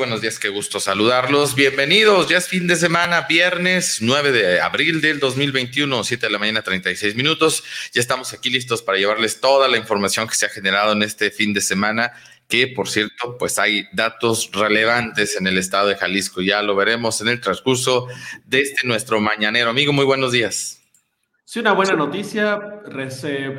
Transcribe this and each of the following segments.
Buenos días, qué gusto saludarlos. Bienvenidos, ya es fin de semana, viernes 9 de abril del 2021, 7 de la mañana, 36 minutos. Ya estamos aquí listos para llevarles toda la información que se ha generado en este fin de semana, que por cierto, pues hay datos relevantes en el estado de Jalisco. Ya lo veremos en el transcurso de este nuestro mañanero. Amigo, muy buenos días. Sí, una buena noticia.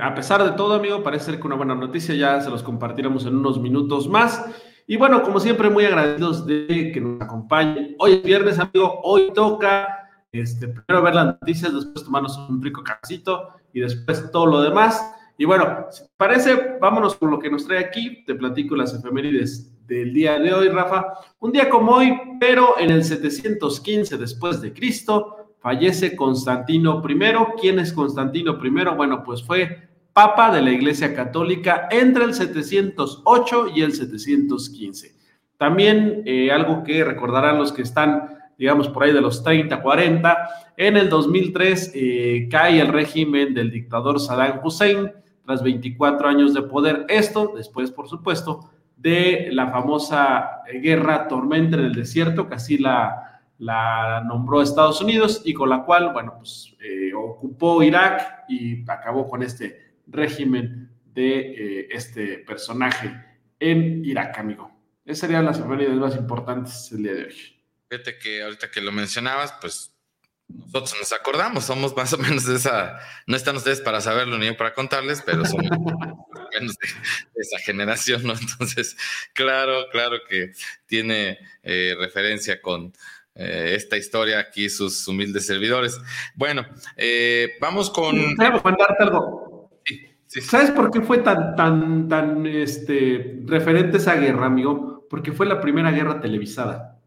A pesar de todo, amigo, parece ser que una buena noticia. Ya se los compartiremos en unos minutos más. Y bueno, como siempre, muy agradecidos de que nos acompañen. Hoy es viernes, amigo, hoy toca este, primero ver las noticias, después tomarnos un rico casito y después todo lo demás. Y bueno, si parece, vámonos con lo que nos trae aquí. Te platico las efemérides del día de hoy, Rafa. Un día como hoy, pero en el 715 después de Cristo, fallece Constantino I. ¿Quién es Constantino I? Bueno, pues fue Papa de la Iglesia Católica entre el 708 y el 715. También eh, algo que recordarán los que están, digamos, por ahí de los 30, 40, en el 2003 eh, cae el régimen del dictador Saddam Hussein tras 24 años de poder. Esto después, por supuesto, de la famosa guerra tormenta en el desierto, que así la, nombró Estados Unidos y con la cual, bueno, pues eh, ocupó Irak y acabó con este régimen de eh, este personaje en Irak, amigo. Esas serían las efemérides más importantes del día de hoy. Fíjate que ahorita que lo mencionabas, pues nosotros nos acordamos, somos más o menos de esa, no están ustedes para saberlo ni yo para contarles, pero somos menos de, esa generación, ¿no? Entonces, claro, claro que tiene eh, referencia con eh, esta historia aquí, sus humildes servidores. Bueno, vamos con... Déjame contarte algo. ¿Sabes por qué fue tan, tan, tan este, referente esa guerra, amigo? Porque fue la primera guerra televisada.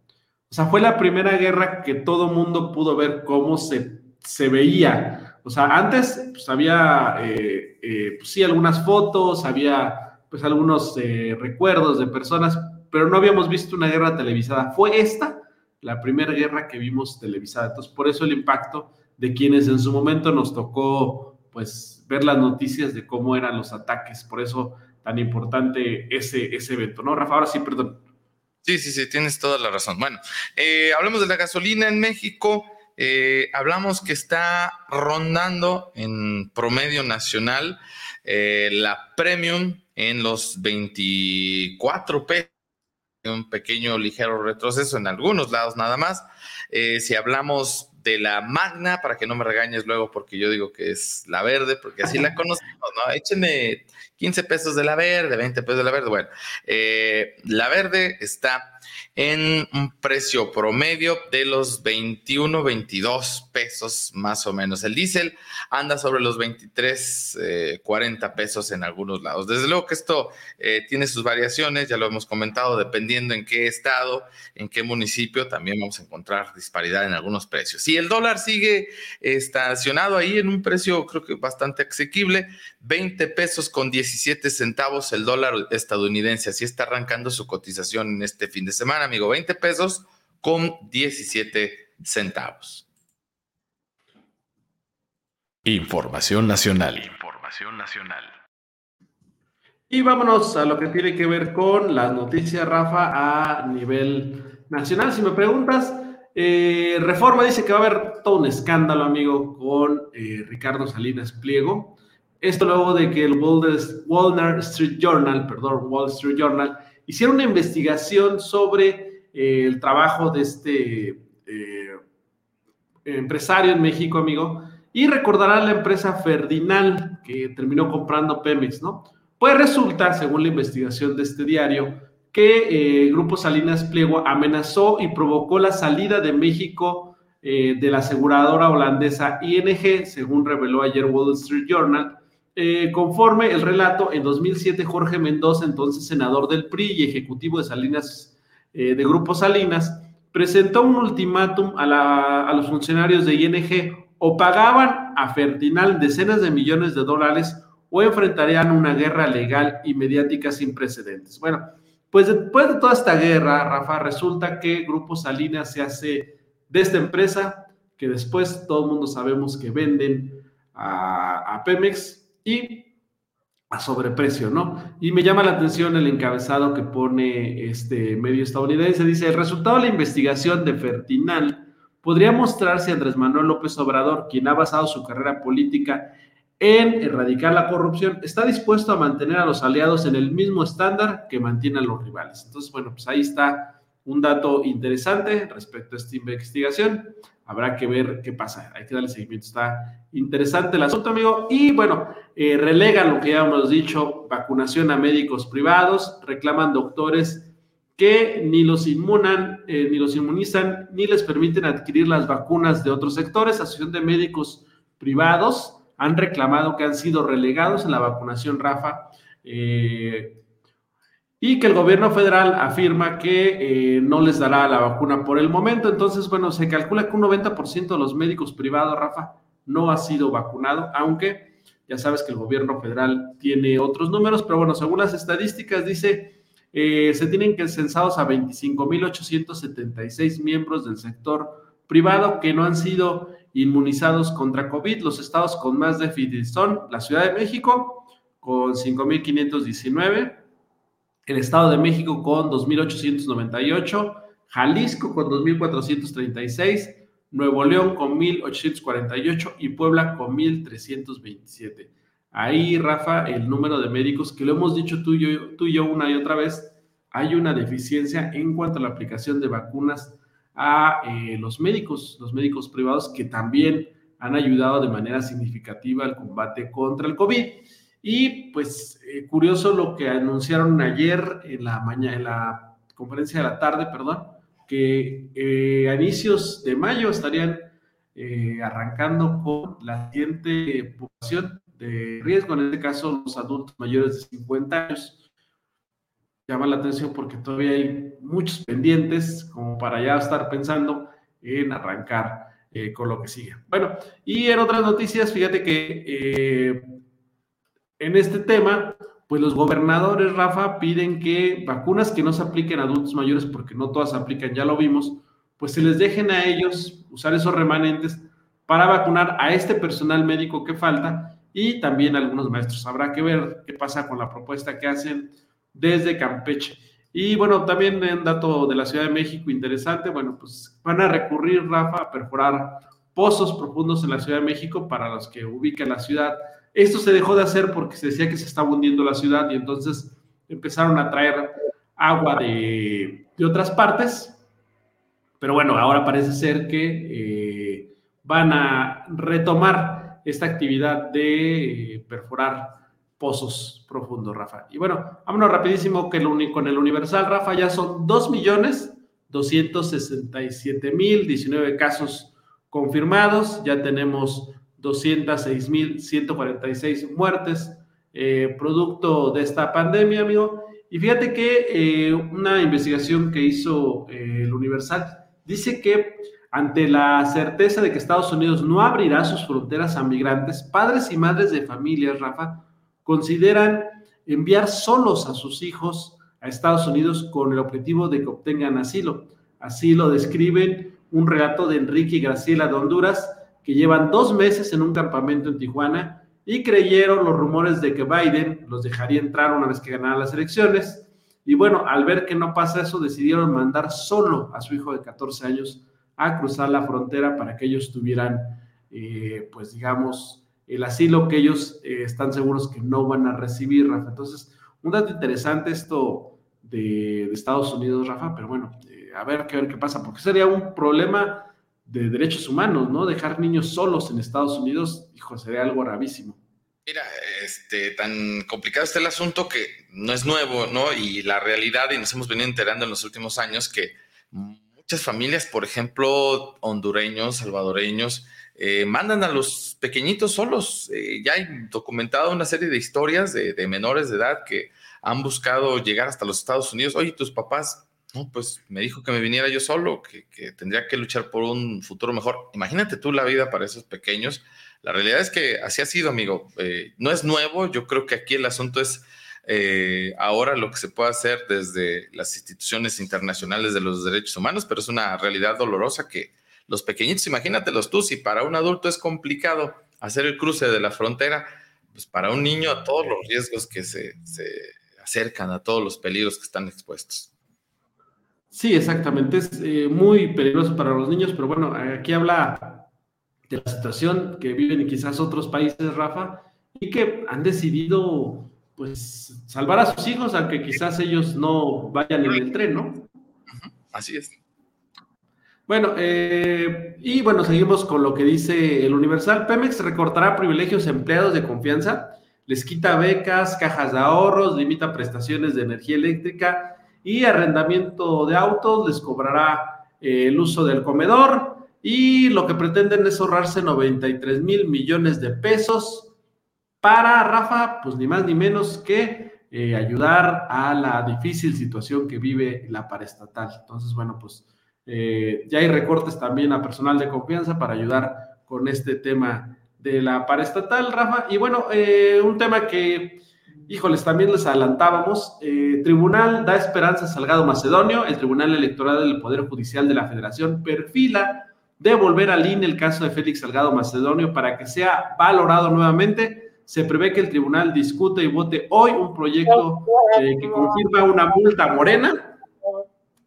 O sea, fue la primera guerra que todo mundo pudo ver cómo se, se veía. O sea, antes pues, había, eh, eh, pues, sí, algunas fotos, había pues algunos eh, recuerdos de personas, pero no habíamos visto una guerra televisada. Fue esta la primera guerra que vimos televisada. Entonces, por eso el impacto de quienes en su momento nos tocó pues ver las noticias de cómo eran los ataques. Por eso tan importante ese, ese evento, ¿no, Rafa? Ahora sí, perdón. Sí, sí, sí, tienes toda la razón. Bueno, eh, hablamos de la gasolina en México. Eh, hablamos que está rondando en promedio nacional eh, la premium en los 24 pesos, un pequeño ligero retroceso en algunos lados nada más. si hablamos de la Magna, para que no me regañes luego porque yo digo que es la verde, porque así la conocemos, ¿no? Échenme 15 pesos de la verde, 20 pesos de la verde. Bueno, eh, la verde está en un precio promedio de los 21, 22 pesos más o menos. El diésel anda sobre los 23, 40 eh, pesos en algunos lados. Desde luego que esto eh, tiene sus variaciones, ya lo hemos comentado, dependiendo en qué estado, en qué municipio, también vamos a encontrar disparidad en algunos precios. Y el dólar sigue estacionado ahí en un precio creo que bastante asequible, 20 pesos con 17 centavos el dólar estadounidense, así está arrancando su cotización en este fin de semana amigo, 20 pesos con 17 centavos. Información nacional. Información nacional. Y vámonos a lo que tiene que ver con las noticias, Rafa, a nivel nacional. Si me preguntas, eh, Reforma dice que va a haber todo un escándalo, amigo, con eh, Ricardo Salinas Pliego. Esto luego de que el Wall Street Journal, perdón, Wall Street Journal, hicieron una investigación sobre eh, el trabajo de este eh, empresario en México, amigo, y recordarán la empresa Ferdinand que terminó comprando Pemex, ¿no? Pues resulta, según la investigación de este diario, que el eh, Grupo Salinas Pliego amenazó y provocó la salida de México de la aseguradora holandesa ING, según reveló ayer Wall Street Journal, eh, conforme el relato, en 2007 Jorge Mendoza, entonces senador del PRI y ejecutivo de Salinas, eh, de Grupo Salinas, presentó un ultimátum a, a los funcionarios de ING o pagaban a Fertinal decenas de millones de dólares o enfrentarían una guerra legal y mediática sin precedentes. Bueno, pues después de toda esta guerra, Rafa, resulta que Grupo Salinas se hace de esta empresa que después todo el mundo sabemos que venden a, Pemex y a sobreprecio, ¿no? Y me llama la atención el encabezado que pone este medio estadounidense. Dice, el resultado de la investigación de Fertinal podría mostrar si Andrés Manuel López Obrador, quien ha basado su carrera política en erradicar la corrupción, está dispuesto a mantener a los aliados en el mismo estándar que mantienen los rivales. Entonces, bueno, pues ahí está un dato interesante respecto a esta investigación. Habrá que ver qué pasa. Hay que darle seguimiento. Está interesante el asunto, amigo. Y bueno, eh, relegan lo que ya hemos dicho, vacunación a médicos privados, reclaman doctores que ni los inmunan, eh, ni los inmunizan, ni les permiten adquirir las vacunas de otros sectores. Asociación de médicos privados han reclamado que han sido relegados en la vacunación RAFA. Eh, y que el gobierno federal afirma que eh, no les dará la vacuna por el momento. Entonces, bueno, se calcula que un 90% de los médicos privados, Rafa, no ha sido vacunado, aunque ya sabes que el gobierno federal tiene otros números, pero bueno, según las estadísticas dice, eh, se tienen que censados a 25.876 miembros del sector privado que no han sido inmunizados contra COVID. Los estados con más déficit son la Ciudad de México con 5.519 el Estado de México con 2.898, Jalisco con 2.436, Nuevo León con 1.848 y Puebla con 1.327. Ahí, Rafa, el número de médicos, que lo hemos dicho tú y, yo, tú y yo una y otra vez, hay una deficiencia en cuanto a la aplicación de vacunas a eh, los médicos, los médicos privados que también han ayudado de manera significativa al combate contra el COVID. Y pues eh, curioso lo que anunciaron ayer en la mañana, en la conferencia de la tarde, perdón, que eh, a inicios de mayo estarían eh, arrancando con la siguiente población de riesgo, en este caso los adultos mayores de 50 años. Llama la atención porque todavía hay muchos pendientes como para ya estar pensando en arrancar con lo que sigue. Bueno, y en otras noticias, fíjate que en este tema, pues los gobernadores, Rafa, piden que vacunas que no se apliquen a adultos mayores, porque no todas se aplican, ya lo vimos, pues se les dejen a ellos usar esos remanentes para vacunar a este personal médico que falta y también a algunos maestros. Habrá que ver qué pasa con la propuesta que hacen desde Campeche. Y bueno, también un dato de la Ciudad de México interesante, bueno, pues van a recurrir, Rafa, a perforar pozos profundos en la Ciudad de México para los que ubican la ciudad esto se dejó de hacer porque se decía que se estaba hundiendo la ciudad y entonces empezaron a traer agua de, otras partes. Pero bueno, ahora parece ser que eh, van a retomar esta actividad de eh, perforar pozos profundos, Rafa. Y bueno, vámonos rapidísimo que con el Universal, Rafa, ya son 2 millones 267 mil 19 casos confirmados, ya tenemos 206.146 muertes eh, producto de esta pandemia, amigo. Y fíjate que eh, una investigación que hizo eh, el Universal dice que ante la certeza de que Estados Unidos no abrirá sus fronteras a migrantes, padres y madres de familias, Rafa, consideran enviar solos a sus hijos a Estados Unidos con el objetivo de que obtengan asilo. Así lo describen un relato de Enrique Graciela de Honduras, que llevan dos meses en un campamento en Tijuana y creyeron los rumores de que Biden los dejaría entrar una vez que ganara las elecciones. Y bueno, al ver que no pasa eso, decidieron mandar solo a su hijo de 14 años a cruzar la frontera para que ellos tuvieran, eh, pues digamos, el asilo que ellos eh, están seguros que no van a recibir, Rafa. Entonces, un dato interesante esto de, Estados Unidos, Rafa, pero bueno, eh, a ver, qué ver qué pasa, porque sería un problema de derechos humanos, ¿no? Dejar niños solos en Estados Unidos, hijo, sería algo gravísimo. Mira, este, tan complicado está el asunto que no es nuevo, ¿no? Y la realidad, y nos hemos venido enterando en los últimos años que muchas familias, por ejemplo, hondureños, salvadoreños, eh, mandan a los pequeñitos solos. Eh, ya hay documentado una serie de historias de, menores de edad que han buscado llegar hasta los Estados Unidos. Oye, tus papás, no, pues me dijo que me viniera yo solo, que, tendría que luchar por un futuro mejor. Imagínate tú la vida para esos pequeños. La realidad es que así ha sido, amigo. Eh, no es nuevo, yo creo que aquí el asunto es ahora lo que se puede hacer desde las instituciones internacionales de los derechos humanos, pero es una realidad dolorosa que los pequeñitos, imagínatelos tú, si para un adulto es complicado hacer el cruce de la frontera, pues para un niño a todos los riesgos que se, acercan, a todos los peligros que están expuestos. Sí, exactamente. Es eh, muy peligroso para los niños, pero bueno, aquí habla de la situación que viven quizás otros países, Rafa, y que han decidido pues salvar a sus hijos, aunque quizás ellos no vayan en el tren, ¿no? Así es. Bueno, eh, y bueno, seguimos con lo que dice el Universal. Pemex recortará privilegios a empleados de confianza, les quita becas, cajas de ahorros, limita prestaciones de energía eléctrica y arrendamiento de autos, les cobrará eh, el uso del comedor y lo que pretenden es ahorrarse 93 mil millones de pesos para, Rafa, pues ni más ni menos que eh, ayudar a la difícil situación que vive la paraestatal. Entonces, bueno, pues eh, ya hay recortes también a personal de confianza para ayudar con este tema de la paraestatal, Rafa. Y bueno, un tema que, híjoles, también les adelantábamos. Eh, tribunal da esperanza a Salgado Macedonio. El Tribunal Electoral del Poder Judicial de la Federación perfila devolver al INE el caso de Félix Salgado Macedonio para que sea valorado nuevamente. Se prevé que el tribunal discute y vote hoy un proyecto que confirma una multa morena.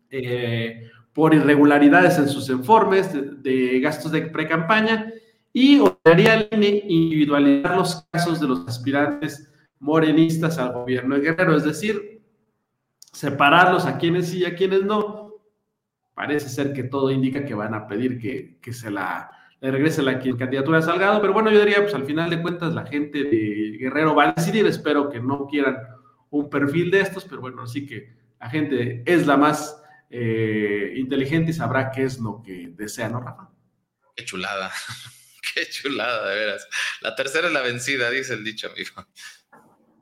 Eh, por irregularidades en sus informes de, gastos de pre-campaña y ordenaría al INE individualizar los casos de los aspirantes morenistas al gobierno de Guerrero, es decir, separarlos a quienes sí y a quienes no. Parece ser que todo indica que van a pedir que, se la le regrese la candidatura a Salgado, pero bueno, yo diría, pues al final de cuentas la gente de Guerrero va a decidir, espero que no quieran un perfil de estos, pero bueno, sí que la gente es la más eh, inteligente y sabrá qué es lo que desea, ¿no, Rafa? Qué chulada, qué chulada, de veras. La tercera es la vencida, dice el dicho, amigo.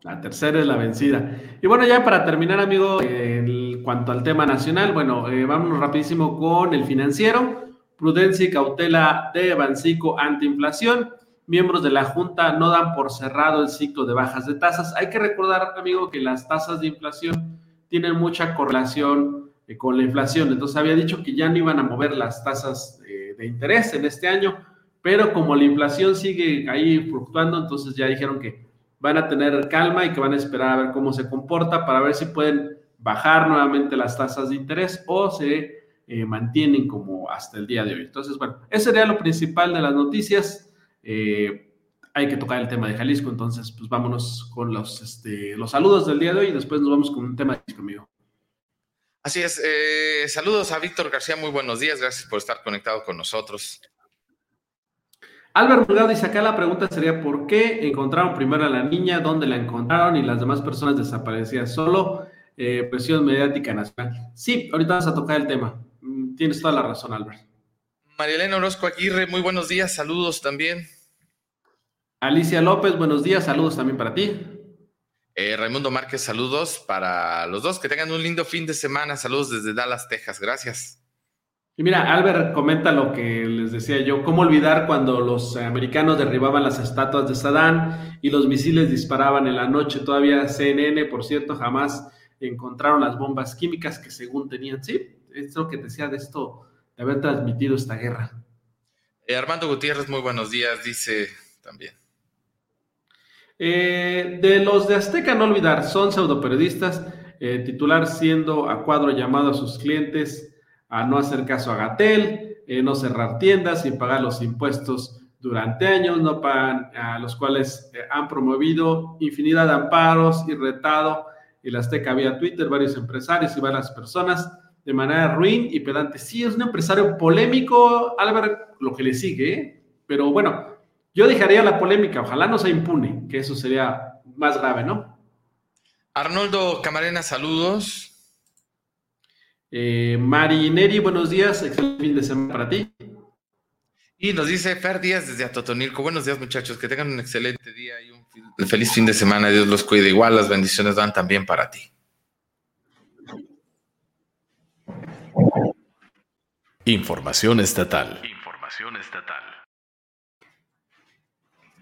La tercera es la vencida. Y bueno, ya para terminar, amigo, en cuanto al tema nacional, bueno, eh, vámonos rapidísimo con el financiero. Prudencia y cautela de Bancico ante inflación. Miembros de la Junta no dan por cerrado el ciclo de bajas de tasas. Hay que recordar, amigo, que las tasas de inflación tienen mucha correlación eh, con la inflación. Entonces había dicho que ya no iban a mover las tasas de interés en este año, pero como la inflación sigue ahí fluctuando, entonces ya dijeron que van a tener calma y que van a esperar a ver cómo se comporta para ver si pueden bajar nuevamente las tasas de interés o se eh, mantienen como hasta el día de hoy. Entonces, bueno, ese sería lo principal de las noticias. Eh, hay que tocar el tema de Jalisco, entonces, pues vámonos con los, este, los saludos del día de hoy y después nos vamos con un tema conmigo. Así es. Eh, saludos a Víctor García, muy buenos días. Gracias por estar conectado con nosotros. Álvaro Murgado dice acá la pregunta sería ¿por qué encontraron primero a la niña? ¿Dónde la encontraron? Y las demás personas desaparecían. Solo eh, presión mediática nacional. Sí, ahorita vamos a tocar el tema. Mm, tienes toda la razón, Álvaro. Elena Orozco Aguirre, muy buenos días. Saludos también. Alicia López, buenos días. Saludos también para ti. Eh, Raimundo Márquez, saludos para los dos. Que tengan un lindo fin de semana. Saludos desde Dallas, Texas. Gracias. Y mira, Albert comenta lo que les decía yo. ¿Cómo olvidar cuando los americanos derribaban las estatuas de Saddam y los misiles disparaban en la noche? Todavía CNN, por cierto, jamás encontraron las bombas químicas que según tenían. Sí, es lo que decía de esto, de haber transmitido esta guerra. Eh, Armando Gutiérrez, muy buenos días, dice también. Eh, de los de Azteca, no olvidar, son pseudoperiodistas, eh, titular siendo a cuadro llamado a sus clientes a no hacer caso a Gatel, eh, no cerrar tiendas y pagar los impuestos durante años, no pagan a los cuales han promovido infinidad de amparos y retado el Azteca vía Twitter, varios empresarios y varias personas de manera ruin y pedante. Sí, es un empresario polémico, Álvaro, lo que le sigue, pero bueno, yo dejaría la polémica, ojalá no se impune, que eso sería más grave, ¿no? Arnoldo Camarena, saludos. Eh, Mari Neri, buenos días, excelente fin de semana para ti. Y nos dice Fer Díaz desde Atotonilco. Buenos días, muchachos. Que tengan un excelente día y un feliz fin de semana. Dios los cuide. Igual las bendiciones van también para ti. Información estatal. Información estatal.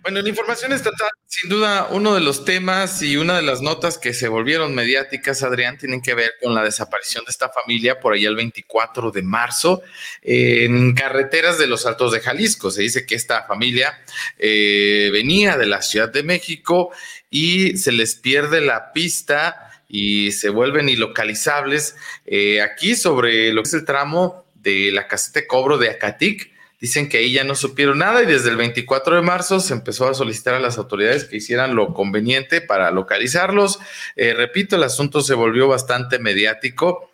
Bueno, la información estatal, sin duda, uno de los temas y una de las notas que se volvieron mediáticas, Adrián, tienen que ver con la desaparición de esta familia por allá el 24 de marzo en carreteras de los Altos de Jalisco. Se dice que esta familia eh, venía de la Ciudad de México y se les pierde la pista y se vuelven ilocalizables eh, aquí sobre lo que es el tramo de la caseta de cobro de Acatic Dicen que ahí ya no supieron nada y desde el 24 de marzo se empezó a solicitar a las autoridades que hicieran lo conveniente para localizarlos. Eh, repito, el asunto se volvió bastante mediático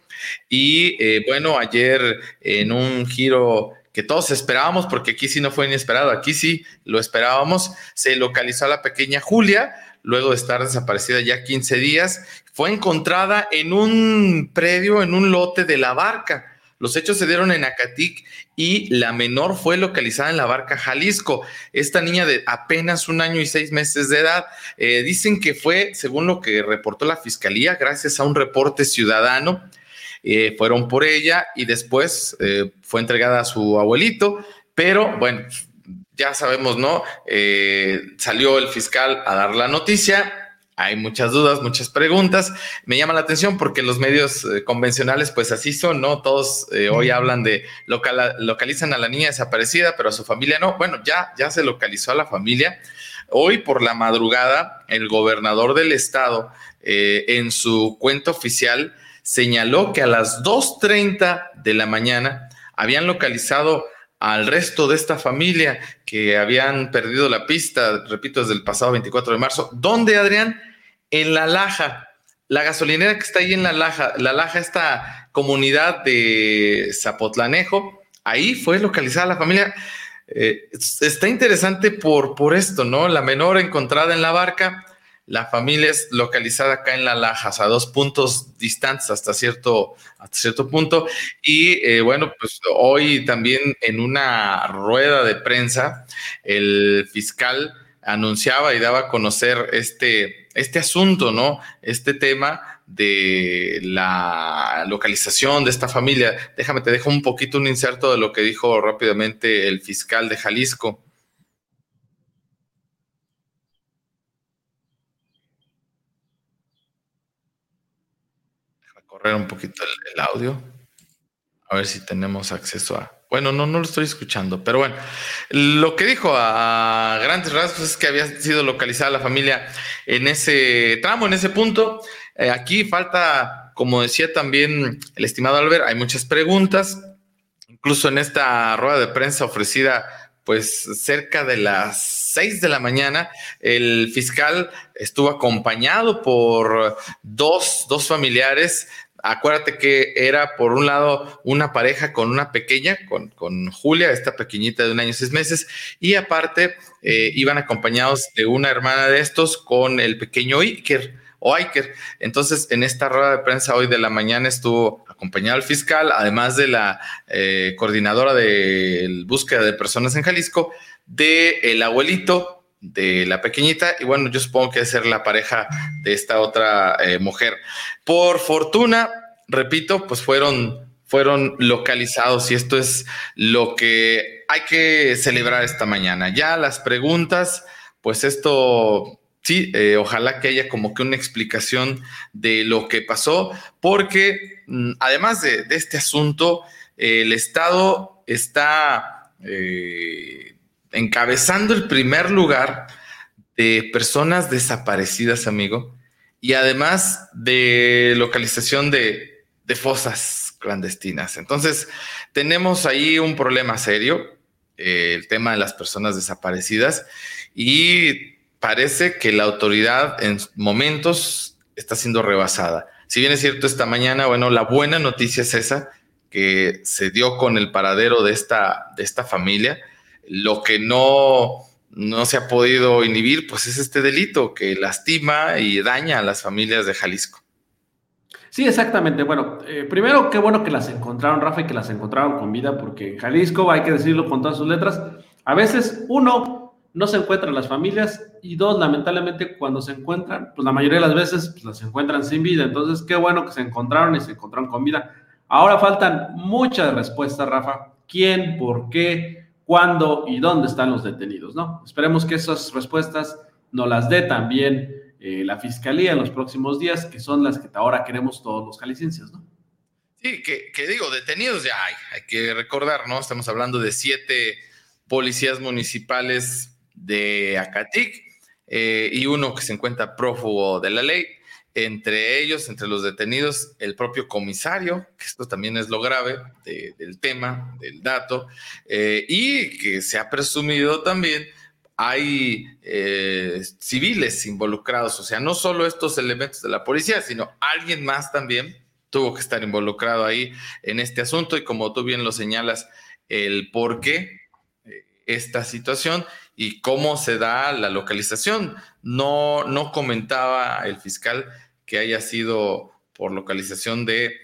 y eh, bueno, ayer en un giro que todos esperábamos, porque aquí sí no fue inesperado, aquí sí lo esperábamos, se localizó a la pequeña Julia, luego de estar desaparecida ya 15 días, fue encontrada en un predio, en un lote de la barca. Los hechos se dieron en Acatic y la menor fue localizada en la barca Jalisco. Esta niña de apenas un año y seis meses de edad, eh, dicen que fue, según lo que reportó la fiscalía, gracias a un reporte ciudadano, eh, fueron por ella y después eh, fue entregada a su abuelito, pero bueno, ya sabemos, ¿no? salió el fiscal a dar la noticia hay muchas dudas, muchas preguntas. Me llama la atención porque los medios eh, convencionales, pues así son, ¿no? Todos eh, hoy hablan de localizan a la niña desaparecida, pero a su familia no. Bueno, ya, ya se localizó a la familia. Hoy por la madrugada, el gobernador del estado, eh, en su cuenta oficial, señaló que a las 2.30 de la mañana habían localizado al resto de esta familia que habían perdido la pista, repito, desde el pasado 24 de marzo. ¿Dónde, Adrián? En La Laja, la gasolinera que está ahí en La Laja, La Laja, esta comunidad de Zapotlanejo, ahí fue localizada la familia. Eh, está interesante por, por esto, ¿no? La menor encontrada en la barca, la familia es localizada acá en La Laja, a dos puntos distantes hasta cierto, hasta cierto punto. Y eh, bueno, pues hoy también en una rueda de prensa, el fiscal anunciaba y daba a conocer este, este asunto, ¿no? Este tema de la localización de esta familia. Déjame, te dejo un poquito un inserto de lo que dijo rápidamente el fiscal de Jalisco. Déjame correr un poquito el audio. A ver si tenemos acceso a... Bueno, no, no lo estoy escuchando, pero bueno, lo que dijo a grandes rasgos es que había sido localizada la familia en ese tramo, en ese punto. Eh, aquí falta, como decía también el estimado Albert, hay muchas preguntas. Incluso en esta rueda de prensa ofrecida, pues cerca de las seis de la mañana, el fiscal estuvo acompañado por dos, dos familiares acuérdate que era por un lado una pareja con una pequeña, con, con Julia, esta pequeñita de un año y seis meses, y aparte eh, iban acompañados de una hermana de estos con el pequeño Iker o Iker. Entonces, en esta rueda de prensa hoy de la mañana estuvo acompañado el fiscal, además de la eh, coordinadora de búsqueda de personas en Jalisco, de el abuelito de la pequeñita y bueno, yo supongo que es ser la pareja de esta otra eh, mujer. Por fortuna, repito, pues fueron, fueron localizados y esto es lo que hay que celebrar esta mañana. Ya las preguntas, pues esto sí, eh, ojalá que haya como que una explicación de lo que pasó, porque mm, además de, este asunto, el Estado está... Eh, encabezando el primer lugar de personas desaparecidas, amigo, y además de localización de, fosas clandestinas. Entonces, tenemos ahí un problema serio, eh, el tema de las personas desaparecidas, y parece que la autoridad en momentos está siendo rebasada. Si bien es cierto, esta mañana, bueno, la buena noticia es esa, que se dio con el paradero de esta, de esta familia lo que no, no se ha podido inhibir, pues es este delito que lastima y daña a las familias de Jalisco. Sí, exactamente. Bueno, eh, primero, qué bueno que las encontraron, Rafa, y que las encontraron con vida, porque en Jalisco, hay que decirlo con todas sus letras, a veces, uno, no se encuentran las familias, y dos, lamentablemente, cuando se encuentran, pues la mayoría de las veces pues, las encuentran sin vida. Entonces, qué bueno que se encontraron y se encontraron con vida. Ahora faltan muchas respuestas, Rafa. ¿Quién, por qué, cuándo y dónde están los detenidos? ¿no? Esperemos que esas respuestas nos las dé también eh, la fiscalía en los próximos días, que son las que ahora queremos todos los jaliscienses, ¿no? Sí, que, digo, detenidos ya hay, hay que recordar, ¿no? Estamos hablando de siete policías municipales de Acatic eh, y uno que se encuentra prófugo de la ley. Entre ellos, entre los detenidos, el propio comisario, que esto también es lo grave del tema, del dato, eh, y que se ha presumido también hay eh, civiles involucrados, o sea, no solo estos elementos de la policía, sino alguien más también tuvo que estar involucrado ahí en este asunto. Y como tú bien lo señalas, el por qué eh, esta situación y cómo se da la localización. No, no comentaba el fiscal que haya sido por localización de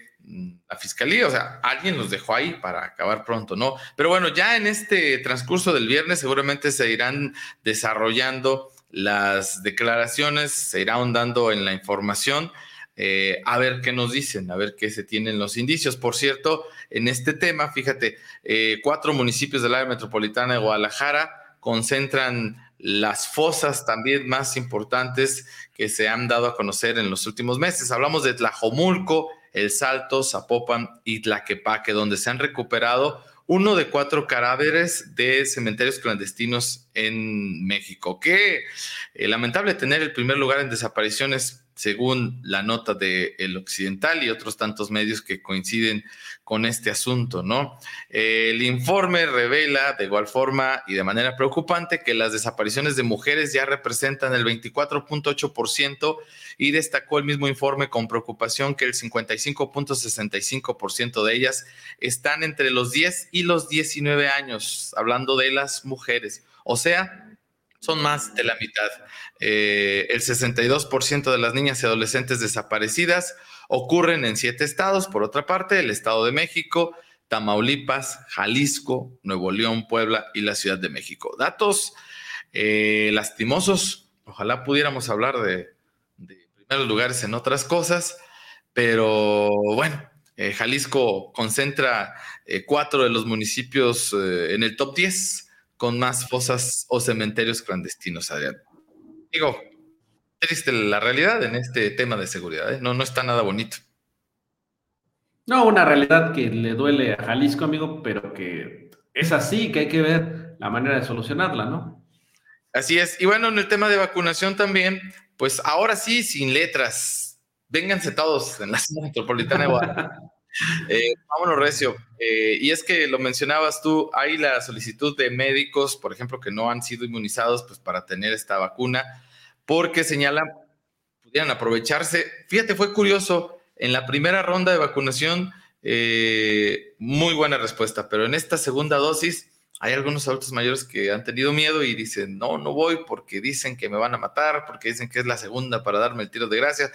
la fiscalía, o sea, alguien los dejó ahí para acabar pronto, ¿no? Pero bueno, ya en este transcurso del viernes seguramente se irán desarrollando las declaraciones, se irá ahondando en la información, eh, a ver qué nos dicen, a ver qué se tienen los indicios. Por cierto, en este tema, fíjate, eh, cuatro municipios del área metropolitana de Guadalajara concentran las fosas también más importantes que se han dado a conocer en los últimos meses. Hablamos de Tlajomulco, el Salto, Zapopan y Tlaquepaque, donde se han recuperado uno de cuatro cadáveres de cementerios clandestinos en México. Qué eh, lamentable tener el primer lugar en desapariciones según la nota de El Occidental y otros tantos medios que coinciden con este asunto, ¿no? El informe revela de igual forma y de manera preocupante que las desapariciones de mujeres ya representan el 24.8% y destacó el mismo informe con preocupación que el 55.65% de ellas están entre los 10 y los 19 años, hablando de las mujeres. O sea, son más de la mitad. Eh, el 62% de las niñas y adolescentes desaparecidas ocurren en siete estados. Por otra parte, el Estado de México, Tamaulipas, Jalisco, Nuevo León, Puebla y la Ciudad de México. Datos eh, lastimosos. Ojalá pudiéramos hablar de, primeros lugares en otras cosas, pero bueno, eh, Jalisco concentra cuatro de los municipios en el top 10 con más fosas o cementerios clandestinos, Adrián. Digo, triste la realidad en este tema de seguridad, ¿eh? no, no está nada bonito. No, una realidad que le duele a Jalisco, amigo, pero que es así, que hay que ver la manera de solucionarla, ¿no? Así es. Y bueno, en el tema de vacunación también, pues ahora sí, sin letras. Vénganse todos en la zona metropolitana de Guadalajara. Eh, vámonos, Recio. Eh, y es que lo mencionabas tú, hay la solicitud de médicos, por ejemplo, que no han sido inmunizados pues, para tener esta vacuna, porque señalan, pudieran aprovecharse. Fíjate, fue curioso, en la primera ronda de vacunación, eh, muy buena respuesta, pero en esta segunda dosis hay algunos adultos mayores que han tenido miedo y dicen, no, no voy porque dicen que me van a matar, porque dicen que es la segunda para darme el tiro de gracia.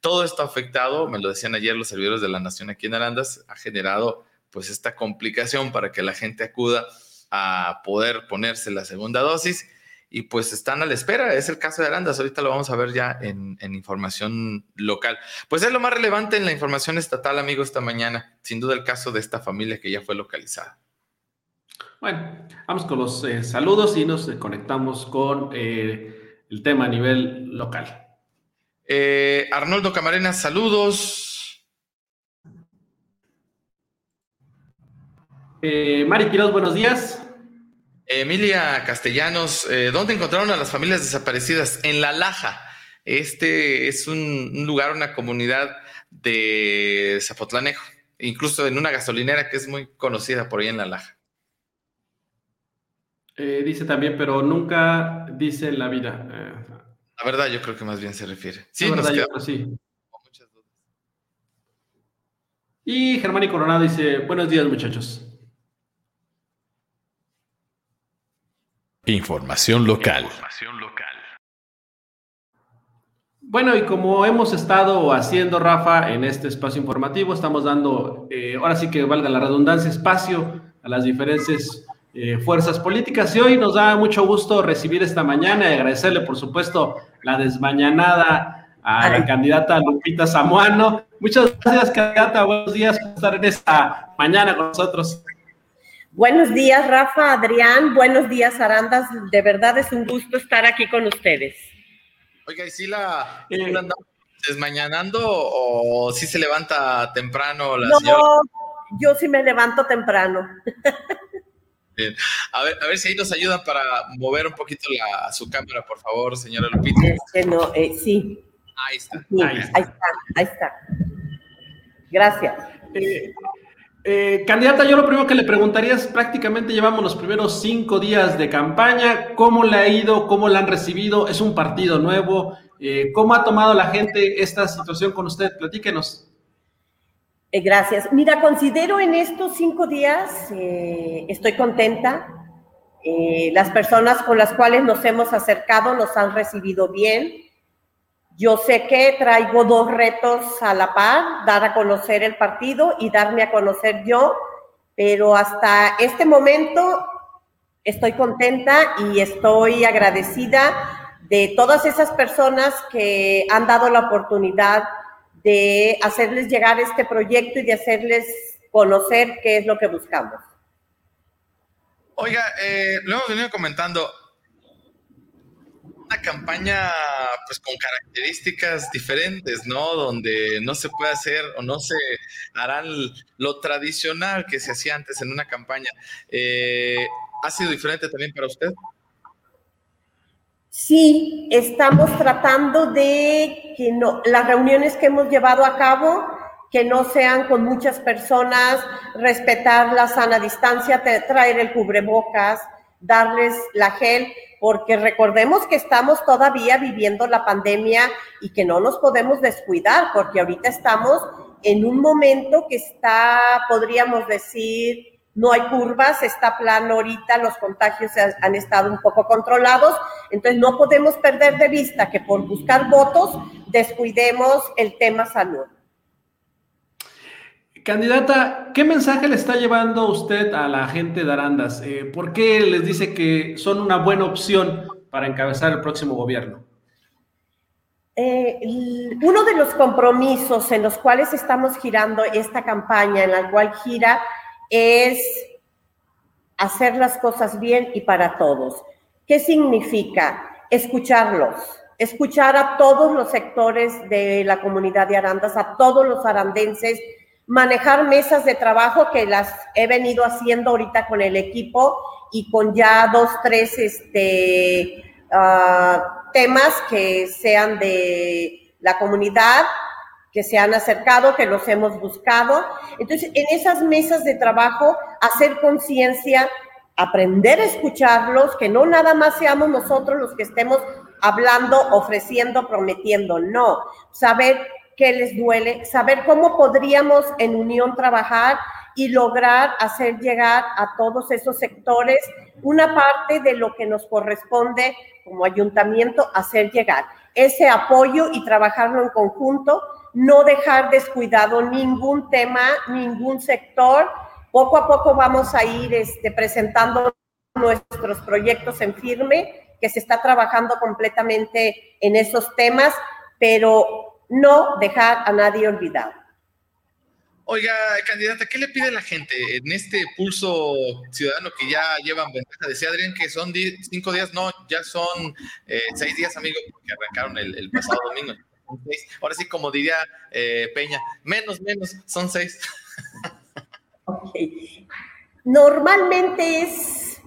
Todo esto afectado, me lo decían ayer los servidores de la Nación aquí en Arandas, ha generado pues esta complicación para que la gente acuda a poder ponerse la segunda dosis y pues están a la espera. Es el caso de Arandas, ahorita lo vamos a ver ya en, información local. Pues es lo más relevante en la información estatal, amigo, esta mañana. Sin duda el caso de esta familia que ya fue localizada. Bueno, vamos con los eh, saludos y nos conectamos con eh, el tema a nivel local. Eh, Arnoldo Camarena, saludos. Eh, Mari Quiroz, buenos días. Emilia Castellanos, eh, ¿dónde encontraron a las familias desaparecidas? En La Laja. Este es un, lugar, una comunidad de Zapotlanejo, incluso en una gasolinera que es muy conocida por ahí en La Laja. dice también, pero nunca dice la vida. La verdad, yo creo que más bien se refiere. Sí, verdad, sí. Y Germán Coronado dice: Buenos días, muchachos. Información local. Información local. Bueno, y como hemos estado haciendo, Rafa, en este espacio informativo, estamos dando, eh, ahora sí que valga la redundancia, espacio a las diferentes eh, fuerzas políticas. Y hoy nos da mucho gusto recibir esta mañana y agradecerle, por supuesto, la desmañanada a la candidata Lupita Samuano. Muchas gracias, candidata. Buenos días por estar en esta mañana con nosotros. Buenos días, Rafa, Adrián. Buenos días, Arandas. De verdad es un gusto estar aquí con ustedes. Oiga, ¿y si la, eh, desmañanando o si se levanta temprano la no, yo sí me levanto temprano. Bien. A ver, a ver si ahí nos ayudan para mover un poquito la, su cámara, por favor, señora Lupita. no, eh, sí. Ahí está. ahí está. Ahí está, Gracias. Eh, eh, candidata, yo lo primero que le preguntaría es, prácticamente llevamos los primeros cinco días de campaña, ¿cómo le ha ido? ¿Cómo la han recibido? ¿Es un partido nuevo? Eh, ¿Cómo ha tomado la gente esta situación con usted? Platíquenos. Eh, gracias. Mira, considero en estos cinco días, estoy contenta. las personas con las cuales nos hemos acercado nos han recibido bien. Yo sé que traigo dos retos a la par, dar a conocer el partido y darme a conocer yo, pero hasta este momento estoy contenta y estoy agradecida de todas esas personas que han dado la oportunidad de hacerles llegar este proyecto y de hacerles conocer qué es lo que buscamos. Oiga, eh, lo hemos venido comentando, una campaña pues con características diferentes, ¿no? Donde no se puede hacer o no se hará lo tradicional que se hacía antes en una campaña. Eh, ¿Ha sido diferente también para usted? Sí, estamos tratando de que no, las reuniones que hemos llevado a cabo, que no sean con muchas personas, respetar la sana distancia, traer el cubrebocas, darles la gel, porque recordemos que estamos todavía viviendo la pandemia y que no nos podemos descuidar, porque ahorita estamos en un momento que está, podríamos decir, no hay curvas, está plano ahorita, los contagios han estado un poco controlados, entonces no podemos perder de vista que por buscar votos descuidemos el tema salud. Candidata, ¿qué mensaje le está llevando usted a la gente de Arandas? Eh, ¿Por qué les dice que son una buena opción para encabezar el próximo gobierno? Eh, uno de los compromisos en los cuales estamos girando esta campaña, en la cual gira, es hacer las cosas bien y para todos. ¿Qué significa? Escucharlos, escuchar a todos los sectores de la comunidad de Arandas, a todos los arandenses, manejar mesas de trabajo que las he venido haciendo ahorita con el equipo y con ya dos, tres este, ah, temas que sean de la comunidad, que se han acercado, que los hemos buscado. Entonces, en esas mesas de trabajo, hacer conciencia, aprender a escucharlos, que no nada más seamos nosotros los que estemos hablando, ofreciendo, prometiendo, no, saber qué les duele, saber cómo podríamos en unión trabajar y lograr hacer llegar a todos esos sectores una parte de lo que nos corresponde como ayuntamiento hacer llegar. Ese apoyo y trabajarlo en conjunto, no dejar descuidado ningún tema, ningún sector. Poco a poco vamos a ir este, presentando nuestros proyectos en firme, que se está trabajando completamente en esos temas, pero no dejar a nadie olvidado. Oiga, candidata, ¿qué le pide la gente en este pulso ciudadano que ya llevan ventaja? Decía Adrián que son cinco días, no, ya son eh, seis días, amigos, porque arrancaron el, pasado domingo. Ahora sí, como diría eh, Peña, menos, menos, son seis. ok. Normalmente es,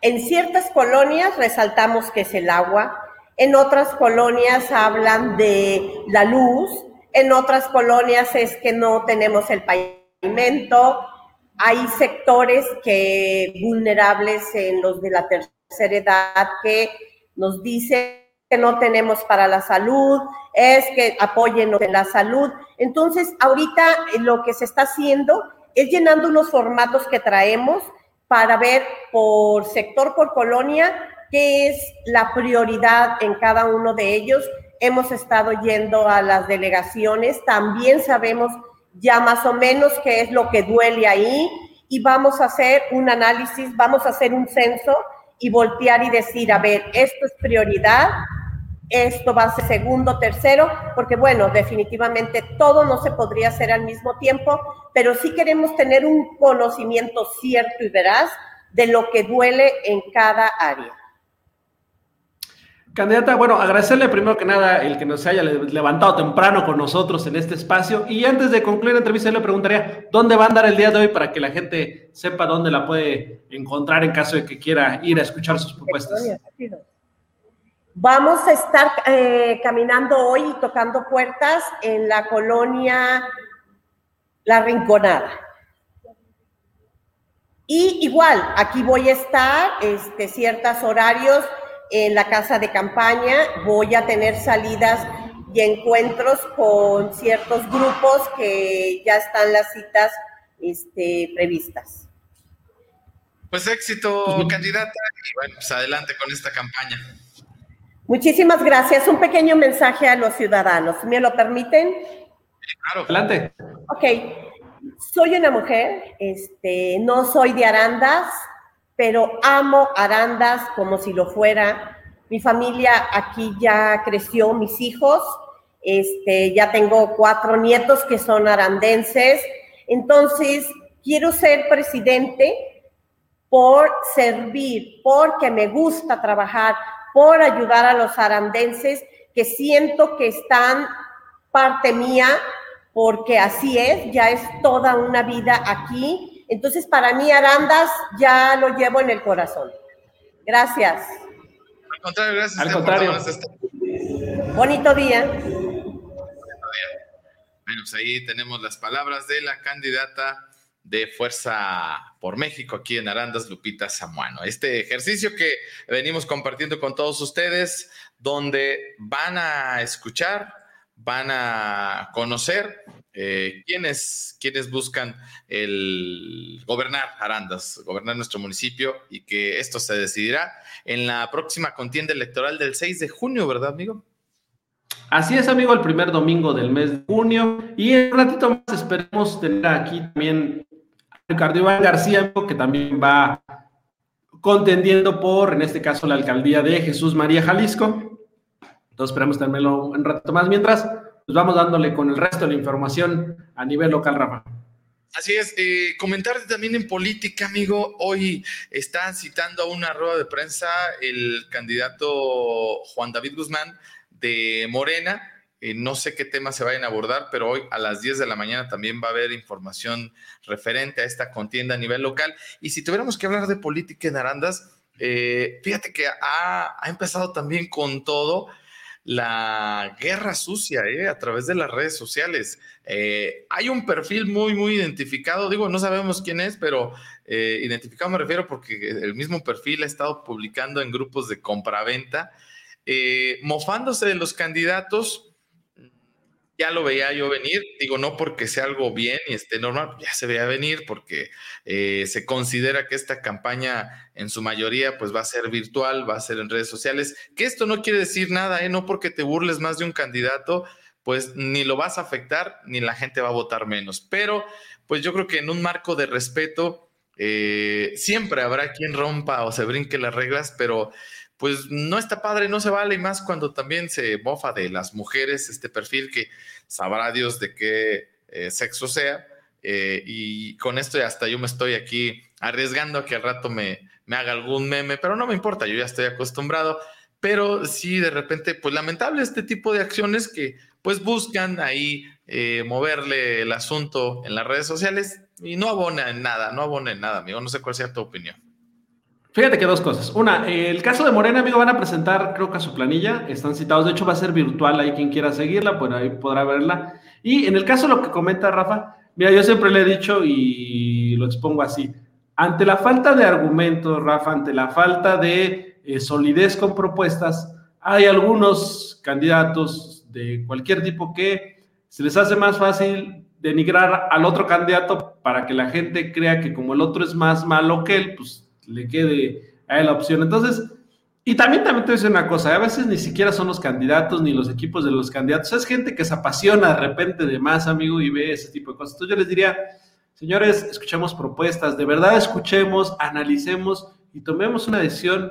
en ciertas colonias resaltamos que es el agua, en otras colonias hablan de la luz, en otras colonias es que no tenemos el pavimento, hay sectores que vulnerables en los de la tercera edad que nos dicen que no tenemos para la salud, es que apoyen en la salud. Entonces, ahorita lo que se está haciendo es llenando unos formatos que traemos para ver por sector, por colonia, qué es la prioridad en cada uno de ellos. hemos estado yendo a las delegaciones, también sabemos ya más o menos qué es lo que duele ahí y vamos a hacer un análisis, vamos a hacer un censo y voltear y decir, a ver, esto es prioridad, esto va a ser segundo, tercero, porque bueno, definitivamente todo no se podría hacer al mismo tiempo, pero sí queremos tener un conocimiento cierto y veraz de lo que duele en cada área. Candidata, bueno, agradecerle primero que nada el que nos haya levantado temprano con nosotros en este espacio. Y antes de concluir la entrevista, le preguntaría dónde va a andar el día de hoy para que la gente sepa dónde la puede encontrar en caso de que quiera ir a escuchar sus propuestas. Vamos a estar eh, caminando hoy y tocando puertas en la colonia La Rinconada. Y igual, aquí voy a estar, este, ciertos horarios en la casa de campaña, voy a tener salidas y encuentros con ciertos grupos que ya están las citas este, previstas. Pues éxito, candidata, y bueno, pues adelante con esta campaña. Muchísimas gracias. Un pequeño mensaje a los ciudadanos. ¿Me lo permiten? claro. Adelante. Ok. Soy una mujer, este, no soy de Arandas, pero amo Arandas como si lo fuera. Mi familia aquí ya creció, mis hijos, este, ya tengo cuatro nietos que son arandenses. Entonces, quiero ser presidente por servir, porque me gusta trabajar, por ayudar a los arandenses que siento que están parte mía, porque así es, ya es toda una vida aquí entonces, para mí, Arandas ya lo llevo en el corazón. Gracias. Al contrario, gracias. Al contrario. Bonito día. Bueno, pues ahí tenemos las palabras de la candidata de Fuerza por México aquí en Arandas, Lupita Samuano. Este ejercicio que venimos compartiendo con todos ustedes, donde van a escuchar, van a conocer eh, ¿quiénes, buscan el gobernar Arandas, gobernar nuestro municipio y que esto se decidirá en la próxima contienda electoral del 6 de junio, ¿verdad, amigo? Así es, amigo, el primer domingo del mes de junio. Y en un ratito más esperemos tener aquí también Ricardo Iván García, que también va contendiendo por, en este caso, la alcaldía de Jesús María Jalisco. Entonces esperemos tenerlo un ratito más. Mientras, pues vamos dándole con el resto de la información a nivel local, Rafa. Así es, eh, comentarte también en política, amigo. Hoy está citando a una rueda de prensa el candidato Juan David Guzmán de Morena. Eh, no sé qué temas se vayan a abordar, pero hoy a las 10 de la mañana también va a haber información referente a esta contienda a nivel local. Y si tuviéramos que hablar de política en Arandas, eh, fíjate que ha, ha empezado también con todo la guerra sucia ¿eh? a través de las redes sociales. Eh, hay un perfil muy, muy identificado, digo, no sabemos quién es, pero identificado me refiero porque el mismo perfil ha estado publicando en grupos de compraventa, mofándose de los candidatos ya lo veía yo venir, digo, no porque sea algo bien y esté normal, ya se veía venir porque eh, se considera que esta campaña en su mayoría pues va a ser virtual, va a ser en redes sociales, que esto no quiere decir nada, ¿eh? no porque te burles más de un candidato, pues ni lo vas a afectar, ni la gente va a votar menos, pero pues yo creo que en un marco de respeto, eh, siempre habrá quien rompa o se brinque las reglas, pero pues no está padre, no se vale, y más cuando también se bofa de las mujeres este perfil que sabrá Dios de qué eh, sexo sea. Eh, y con esto hasta yo me estoy aquí arriesgando a que al rato me, me haga algún meme, pero no me importa, yo ya estoy acostumbrado. Pero sí, de repente, pues lamentable este tipo de acciones que pues buscan ahí eh, moverle el asunto en las redes sociales y no abona en nada, no abona en nada, amigo. No sé cuál sea tu opinión. Fíjate que dos cosas. Una, el caso de Morena, amigo, van a presentar, creo que a su planilla, están citados, de hecho va a ser virtual, ahí quien quiera seguirla, pues ahí podrá verla. Y en el caso de lo que comenta Rafa, mira, yo siempre le he dicho y lo expongo así, ante la falta de argumentos, Rafa, ante la falta de eh, solidez con propuestas, hay algunos candidatos de cualquier tipo que se les hace más fácil denigrar al otro candidato para que la gente crea que como el otro es más malo que él, pues le quede a él la opción. Entonces, Y también, también te voy una cosa, a veces ni siquiera son los candidatos ni los equipos de los candidatos, es gente que se apasiona de repente de más, amigo, y ve ese tipo de cosas. Entonces yo les diría, señores, escuchemos propuestas, de verdad escuchemos, analicemos y tomemos una decisión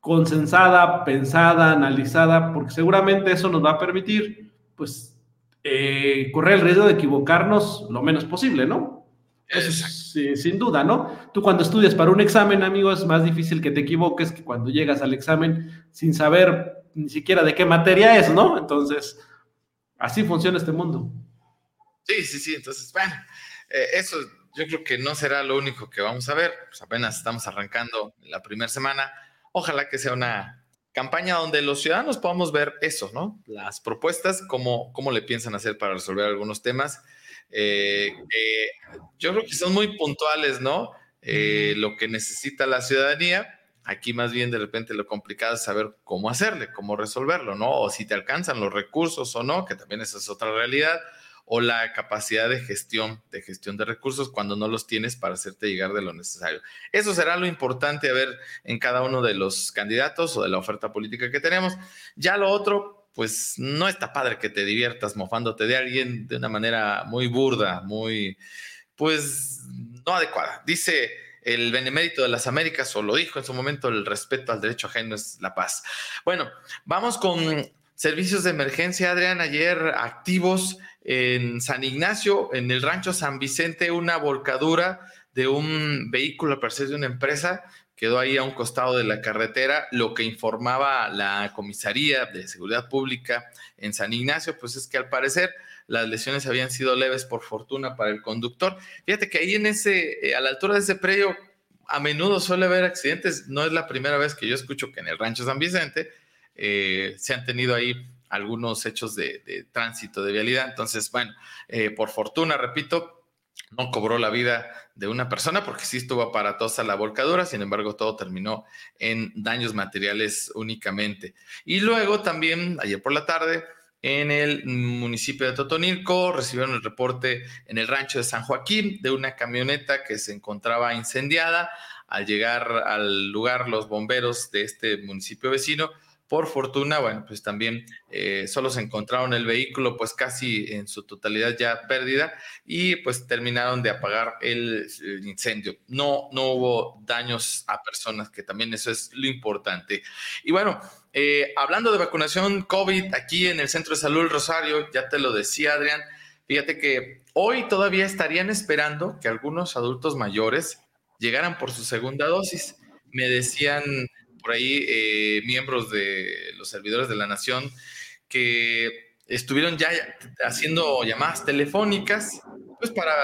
consensada, pensada, analizada, porque seguramente eso nos va a permitir, pues, eh, correr el riesgo de equivocarnos lo menos posible, ¿no? Sí, sin duda, ¿no? Tú cuando estudias para un examen, amigo, es más difícil que te equivoques que cuando llegas al examen sin saber ni siquiera de qué materia es, ¿no? Entonces, así funciona este mundo. Sí, sí, sí. Entonces, bueno, eh, eso yo creo que no será lo único que vamos a ver. Pues apenas estamos arrancando la primera semana. Ojalá que sea una campaña donde los ciudadanos podamos ver eso, ¿no? Las propuestas, cómo, cómo le piensan hacer para resolver algunos temas eh, yo creo que son muy puntuales, ¿no? Eh, lo que necesita la ciudadanía. Aquí más bien de repente lo complicado es saber cómo hacerle, cómo resolverlo, ¿no? O si te alcanzan los recursos o no, que también esa es otra realidad, o la capacidad de gestión, de gestión de recursos cuando no los tienes para hacerte llegar de lo necesario. Eso será lo importante a ver en cada uno de los candidatos o de la oferta política que tenemos. Ya lo otro, pues no está padre que te diviertas mofándote de alguien de una manera muy burda, muy, pues no adecuada. Dice el benemérito de las Américas, o lo dijo en su momento, el respeto al derecho ajeno es la paz. Bueno, vamos con servicios de emergencia, Adrián, ayer activos en San Ignacio, en el rancho San Vicente, una volcadura de un vehículo, per se de una empresa, quedó ahí a un costado de la carretera. Lo que informaba la comisaría de seguridad pública en San Ignacio, pues es que al parecer las lesiones habían sido leves por fortuna para el conductor. Fíjate que ahí en ese, eh, a la altura de ese predio, a menudo suele haber accidentes. No es la primera vez que yo escucho que en el rancho San Vicente eh, se han tenido ahí algunos hechos de, tránsito, de vialidad. Entonces, bueno, eh, por fortuna, repito, no cobró la vida de una persona porque sí estuvo aparatosa la volcadura, sin embargo todo terminó en daños materiales únicamente. Y luego también, ayer por la tarde, en el municipio de Totonilco recibieron el reporte en el rancho de San Joaquín de una camioneta que se encontraba incendiada. Al llegar al lugar, los bomberos de este municipio vecino por fortuna, bueno, pues también eh, solo se encontraron el vehículo pues casi en su totalidad ya pérdida y pues terminaron de apagar el, incendio. No, no hubo daños a personas, que también eso es lo importante. Y bueno, eh, hablando de vacunación COVID aquí en el Centro de Salud Rosario, ya te lo decía Adrián, fíjate que hoy todavía estarían esperando que algunos adultos mayores llegaran por su segunda dosis. Me decían por ahí eh, miembros de los servidores de la nación que estuvieron ya haciendo llamadas telefónicas, pues para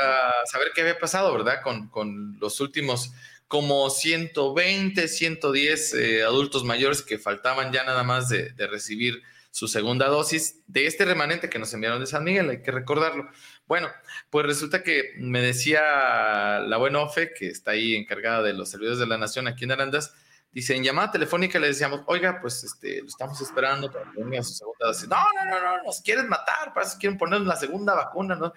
saber qué había pasado, ¿verdad? Con, los últimos como 120, 110 eh, adultos mayores que faltaban ya nada más de, de, recibir su segunda dosis de este remanente que nos enviaron de San Miguel, hay que recordarlo. Bueno, pues resulta que me decía la buena OFE, que está ahí encargada de los servidores de la Nación aquí en Arandas, Dice, en llamada telefónica le decíamos, oiga, pues este, lo estamos esperando para que venga su segunda dosis. No, no, no, no, nos quieren matar, para eso quieren poner la segunda vacuna, ¿no?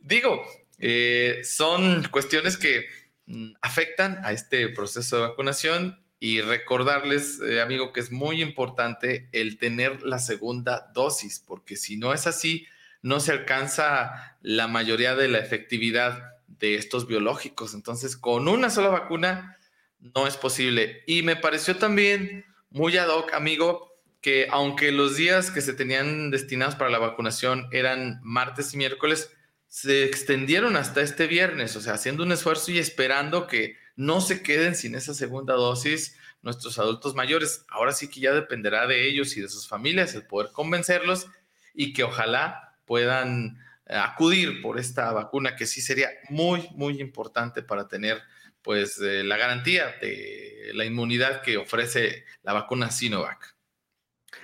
Digo, eh, son cuestiones que mm, afectan a este proceso de vacunación y recordarles, eh, amigo, que es muy importante el tener la segunda dosis, porque si no es así, no se alcanza la mayoría de la efectividad de estos biológicos. Entonces, con una sola vacuna no es posible. Y me pareció también muy ad hoc, amigo, que aunque los días que se tenían destinados para la vacunación eran martes y miércoles, se extendieron hasta este viernes, o sea, haciendo un esfuerzo y esperando que no se queden sin esa segunda dosis nuestros adultos mayores. Ahora sí que ya dependerá de ellos y de sus familias el poder convencerlos y que ojalá puedan acudir por esta vacuna que sí sería muy, muy importante para tener pues la garantía de la inmunidad que ofrece la vacuna Sinovac.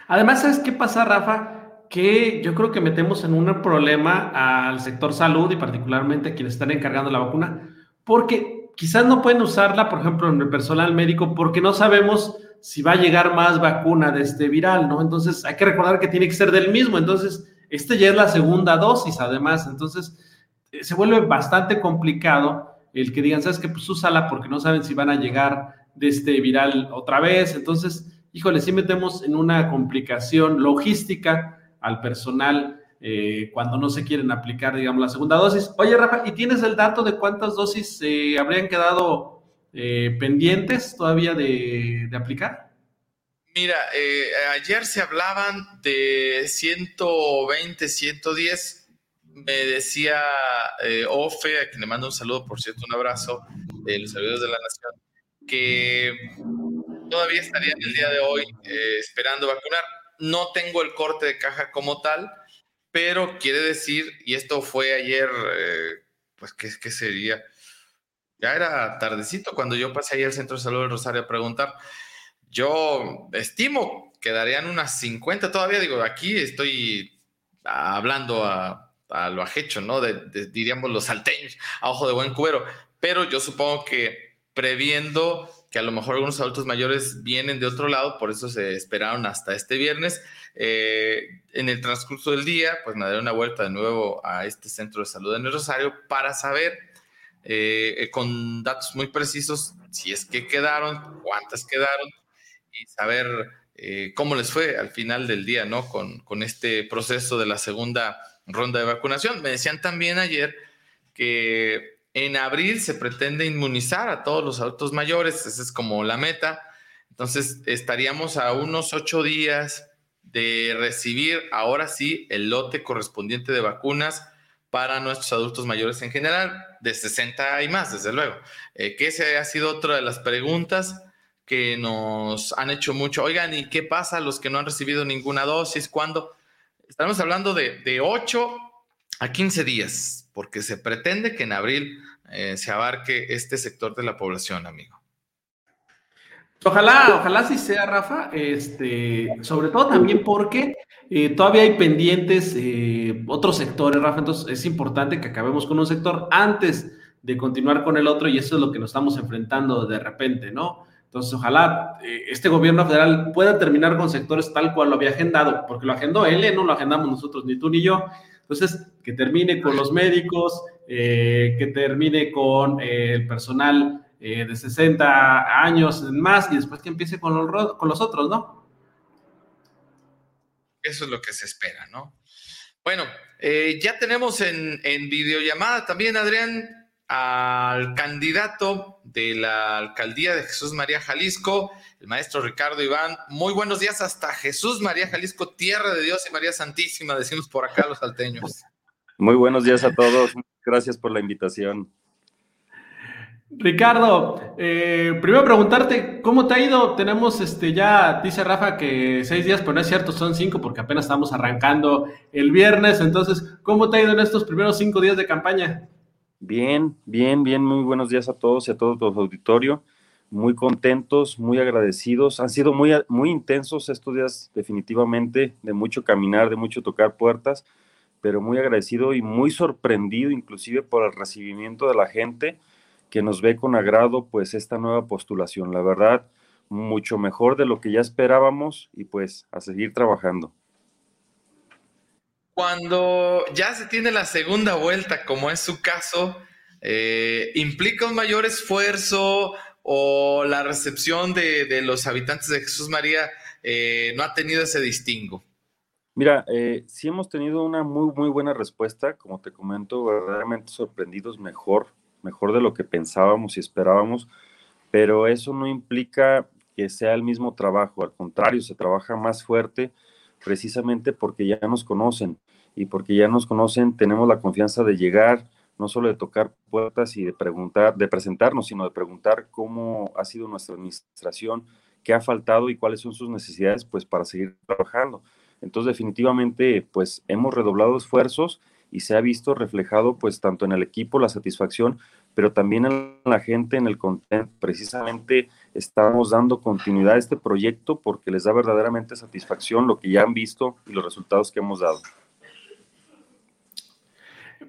Además, ¿sabes qué pasa, Rafa? Que yo creo que metemos en un problema al sector salud y particularmente a quienes están encargando la vacuna, porque quizás no pueden usarla, por ejemplo, en el personal médico, porque no sabemos si va a llegar más vacuna de este viral, ¿no? Entonces, hay que recordar que tiene que ser del mismo. Entonces, este ya es la segunda dosis, además. Entonces, eh, se vuelve bastante complicado el que digan, sabes que pues úsala porque no saben si van a llegar de este viral otra vez. Entonces, híjole, sí metemos en una complicación logística al personal eh, cuando no se quieren aplicar, digamos, la segunda dosis. Oye, Rafa, ¿y tienes el dato de cuántas dosis se habrían quedado eh, pendientes todavía de, aplicar? Mira, eh, ayer se hablaban de 120, 110. Me decía Ofe, a quien le mando un saludo, por cierto, un abrazo, de los servidores de la Nación, que todavía estarían el día de hoy esperando vacunar. No tengo el corte de caja como tal, pero quiere decir, y esto fue ayer, eh, pues, ¿qué, ¿qué, sería? Ya era tardecito cuando yo pasé ahí al Centro de Salud del Rosario a preguntar. Yo estimo que darían unas 50, todavía digo, aquí estoy hablando a, a lo ajecho, ¿no? Diríamos los salteños, a ojo de buen cubero, pero yo supongo que previendo que a lo mejor algunos adultos mayores vienen de otro lado, por eso se esperaron hasta este viernes. Eh, en el transcurso del día, pues me daré una vuelta de nuevo a este centro de salud en el Rosario para saber eh, con datos muy precisos si es que quedaron, cuántas quedaron y saber eh, cómo les fue al final del día, ¿no? Con, con este proceso de la segunda ronda de vacunación. Me decían también ayer que en abril se pretende inmunizar a todos los adultos mayores, esa es como la meta. Entonces estaríamos a unos ocho días de recibir ahora sí el lote correspondiente de vacunas para nuestros adultos mayores en general, de 60 y más, desde luego. Eh, que esa ha sido otra de las preguntas que nos han hecho mucho. Oigan, ¿y qué pasa a los que no han recibido ninguna dosis? ¿Cuándo? Estamos hablando de, de 8 a 15 días porque se pretende que en abril eh, se abarque este sector de la población, amigo. Ojalá, ojalá sí sea, Rafa, este, sobre todo también porque eh, todavía hay pendientes eh, otros sectores, Rafa, entonces es importante que acabemos con un sector antes de continuar con el otro y eso es lo que nos estamos enfrentando de repente, ¿no? Entonces, ojalá este gobierno federal pueda terminar con sectores tal cual lo había agendado, porque lo agendó él, no lo agendamos nosotros, ni tú ni yo. Entonces, que termine con los médicos, eh, que termine con eh, el personal eh, de 60 años más y después que empiece con los, con los otros, ¿no? Eso es lo que se espera, ¿no? Bueno, ya tenemos en, en videollamada también, Adrián, al candidato de la alcaldía de Jesús María Jalisco, el maestro Ricardo Iván. Muy buenos días hasta Jesús María Jalisco, tierra de Dios y María Santísima, decimos por acá los salteños. Muy buenos días a todos, gracias por la invitación. Ricardo, eh, primero preguntarte, ¿cómo te ha ido? Tenemos este ya, dice Rafa que seis días, pero no es cierto, son cinco porque apenas estamos arrancando el viernes. Entonces, ¿cómo te ha ido en estos primeros cinco días de campaña? Bien, bien, bien, muy buenos días a todos y a todo tu auditorio muy contentos, muy agradecidos. Han sido muy, muy intensos estos días, definitivamente, de mucho caminar, de mucho tocar puertas, pero muy agradecido y muy sorprendido inclusive por el recibimiento de la gente que nos ve con agrado pues esta nueva postulación. La verdad, mucho mejor de lo que ya esperábamos y pues a seguir trabajando. Cuando ya se tiene la segunda vuelta, como es su caso, eh, implica un mayor esfuerzo, o la recepción de, los habitantes de Jesús María eh, no ha tenido ese distingo? Mira, eh, sí hemos tenido una muy, muy buena respuesta, como te comento, verdaderamente sorprendidos, mejor, mejor de lo que pensábamos y esperábamos, pero eso no implica que sea el mismo trabajo, al contrario, se trabaja más fuerte precisamente porque ya nos conocen y porque ya nos conocen, tenemos la confianza de llegar, no solo de tocar puertas y de preguntar, de presentarnos, sino de preguntar cómo ha sido nuestra administración, qué ha faltado y cuáles son sus necesidades, pues para seguir trabajando. Entonces, definitivamente, pues hemos redoblado esfuerzos y se ha visto reflejado, pues tanto en el equipo la satisfacción, pero también en la gente, en el contenido. Precisamente estamos dando continuidad a este proyecto porque les da verdaderamente satisfacción lo que ya han visto y los resultados que hemos dado.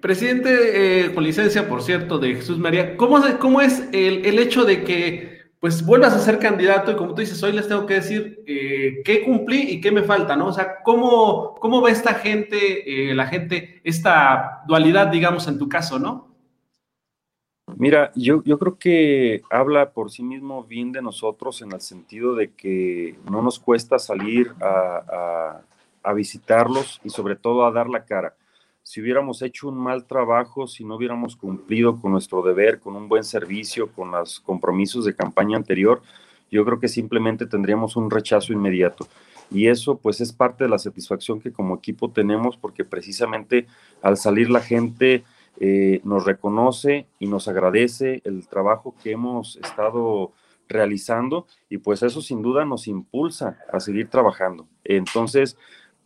Presidente, eh, con licencia, por cierto, de Jesús María, ¿cómo, es el, hecho de que pues vuelvas a ser candidato y como tú dices, hoy les tengo que decir eh, qué cumplí y qué me falta, ¿no? O sea, ¿cómo, cómo ve esta gente, eh, la gente, esta dualidad, digamos, en tu caso, ¿no? Mira, yo, creo que habla por sí mismo bien de nosotros en el sentido de que no nos cuesta salir a, visitarlos y sobre todo a dar la cara. Si hubiéramos hecho un mal trabajo, si no hubiéramos cumplido con nuestro deber, con un buen servicio, con los compromisos de campaña anterior, yo creo que simplemente tendríamos un rechazo inmediato. Y eso pues es parte de la satisfacción que como equipo tenemos porque precisamente al salir la gente eh, nos reconoce y nos agradece el trabajo que hemos estado realizando y pues eso sin duda nos impulsa a seguir trabajando. Entonces,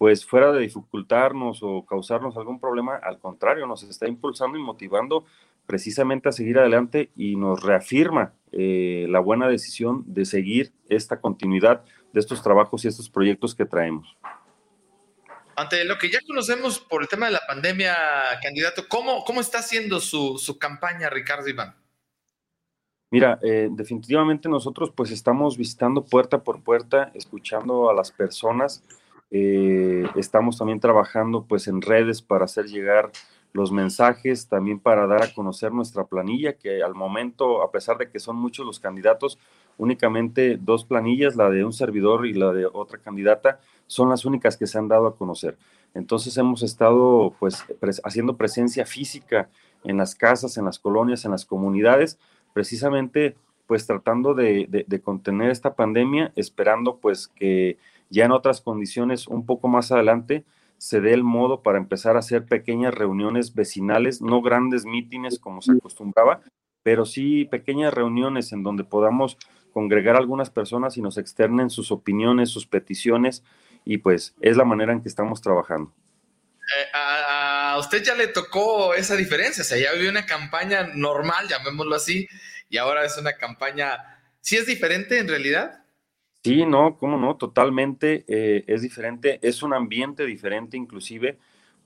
pues fuera de dificultarnos o causarnos algún problema, al contrario, nos está impulsando y motivando precisamente a seguir adelante y nos reafirma eh, la buena decisión de seguir esta continuidad de estos trabajos y estos proyectos que traemos. Ante lo que ya conocemos por el tema de la pandemia, candidato, ¿cómo, cómo está haciendo su, su campaña, Ricardo Iván? Mira, eh, definitivamente nosotros pues estamos visitando puerta por puerta, escuchando a las personas. Eh, estamos también trabajando pues en redes para hacer llegar los mensajes, también para dar a conocer nuestra planilla, que al momento, a pesar de que son muchos los candidatos, únicamente dos planillas, la de un servidor y la de otra candidata, son las únicas que se han dado a conocer. Entonces hemos estado pues haciendo presencia física en las casas, en las colonias, en las comunidades, precisamente pues tratando de, de contener esta pandemia, esperando pues que ya en otras condiciones un poco más adelante se dé el modo para empezar a hacer pequeñas reuniones vecinales, no grandes mítines como se acostumbraba, pero sí pequeñas reuniones en donde podamos congregar a algunas personas y nos externen sus opiniones, sus peticiones, y pues es la manera en que estamos trabajando. Eh, a, usted ya le tocó esa diferencia, o sea, ya vivió una campaña normal, llamémoslo así, y ahora es una campaña, ¿sí es diferente en realidad? Sí, no, cómo no, totalmente eh, es diferente, es un ambiente diferente inclusive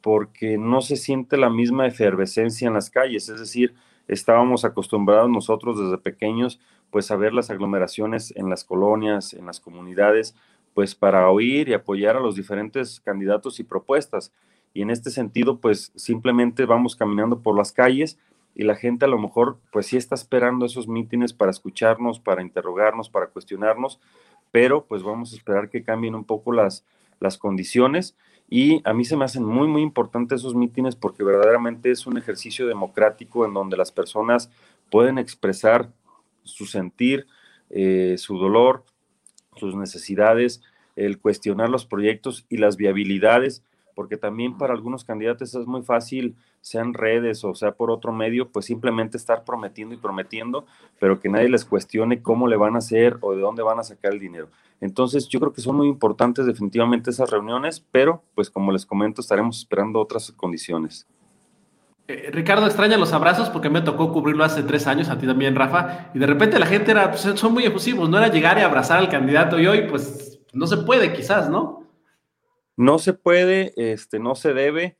porque no se siente la misma efervescencia en las calles, es decir, estábamos acostumbrados nosotros desde pequeños pues a ver las aglomeraciones en las colonias, en las comunidades, pues para oír y apoyar a los diferentes candidatos y propuestas. Y en este sentido, pues simplemente vamos caminando por las calles y la gente a lo mejor pues sí está esperando esos mítines para escucharnos, para interrogarnos, para cuestionarnos, pero pues vamos a esperar que cambien un poco las, las condiciones. Y a mí se me hacen muy, muy importantes esos mítines porque verdaderamente es un ejercicio democrático en donde las personas pueden expresar su sentir, eh, su dolor, sus necesidades, el cuestionar los proyectos y las viabilidades porque también para algunos candidatos es muy fácil, sean redes o sea por otro medio, pues simplemente estar prometiendo y prometiendo, pero que nadie les cuestione cómo le van a hacer o de dónde van a sacar el dinero. Entonces, yo creo que son muy importantes definitivamente esas reuniones, pero pues como les comento, estaremos esperando otras condiciones. Eh, Ricardo extraña los abrazos porque me tocó cubrirlo hace tres años, a ti también, Rafa, y de repente la gente era, pues, son muy efusivos, no era llegar y abrazar al candidato y hoy pues no se puede quizás, ¿no? No se puede, este, no se debe.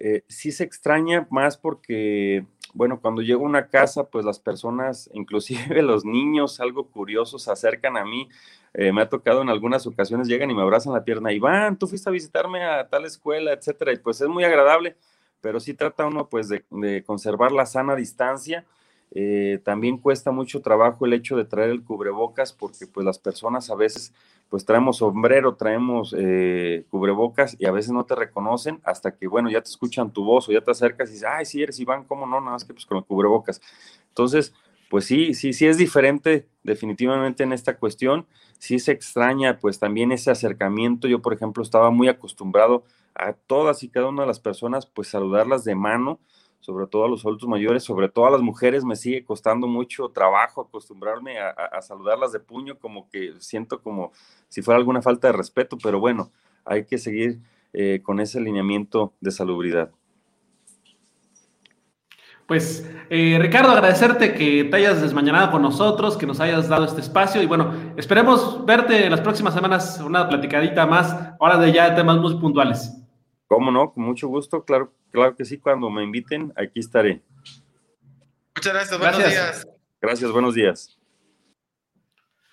Eh, sí se extraña más porque, bueno, cuando llego a una casa, pues las personas, inclusive los niños, algo curiosos, se acercan a mí. Eh, me ha tocado en algunas ocasiones, llegan y me abrazan la pierna. Iván, tú fuiste a visitarme a tal escuela, etcétera. Y pues es muy agradable, pero sí trata uno pues de, conservar la sana distancia eh, también cuesta mucho trabajo el hecho de traer el cubrebocas porque pues las personas a veces pues traemos sombrero, traemos eh, cubrebocas y a veces no te reconocen hasta que bueno ya te escuchan tu voz o ya te acercas y dices, ay, sí eres Iván, ¿cómo no? Nada más que pues con el cubrebocas. Entonces, pues sí, sí, sí es diferente definitivamente en esta cuestión. Sí se extraña pues también ese acercamiento. Yo, por ejemplo, estaba muy acostumbrado a todas y cada una de las personas pues saludarlas de mano sobre todo a los adultos mayores, sobre todo a las mujeres, me sigue costando mucho trabajo acostumbrarme a, saludarlas de puño, como que siento como si fuera alguna falta de respeto, pero bueno, hay que seguir eh, con ese alineamiento de salubridad. Pues, eh, Ricardo, agradecerte que te hayas desmañanado con nosotros, que nos hayas dado este espacio y bueno, esperemos verte en las próximas semanas, una platicadita más, ahora de ya temas muy puntuales. ¿Cómo no? Con mucho gusto, claro, claro que sí, cuando me inviten, aquí estaré. Muchas gracias, buenos días. Gracias, buenos días.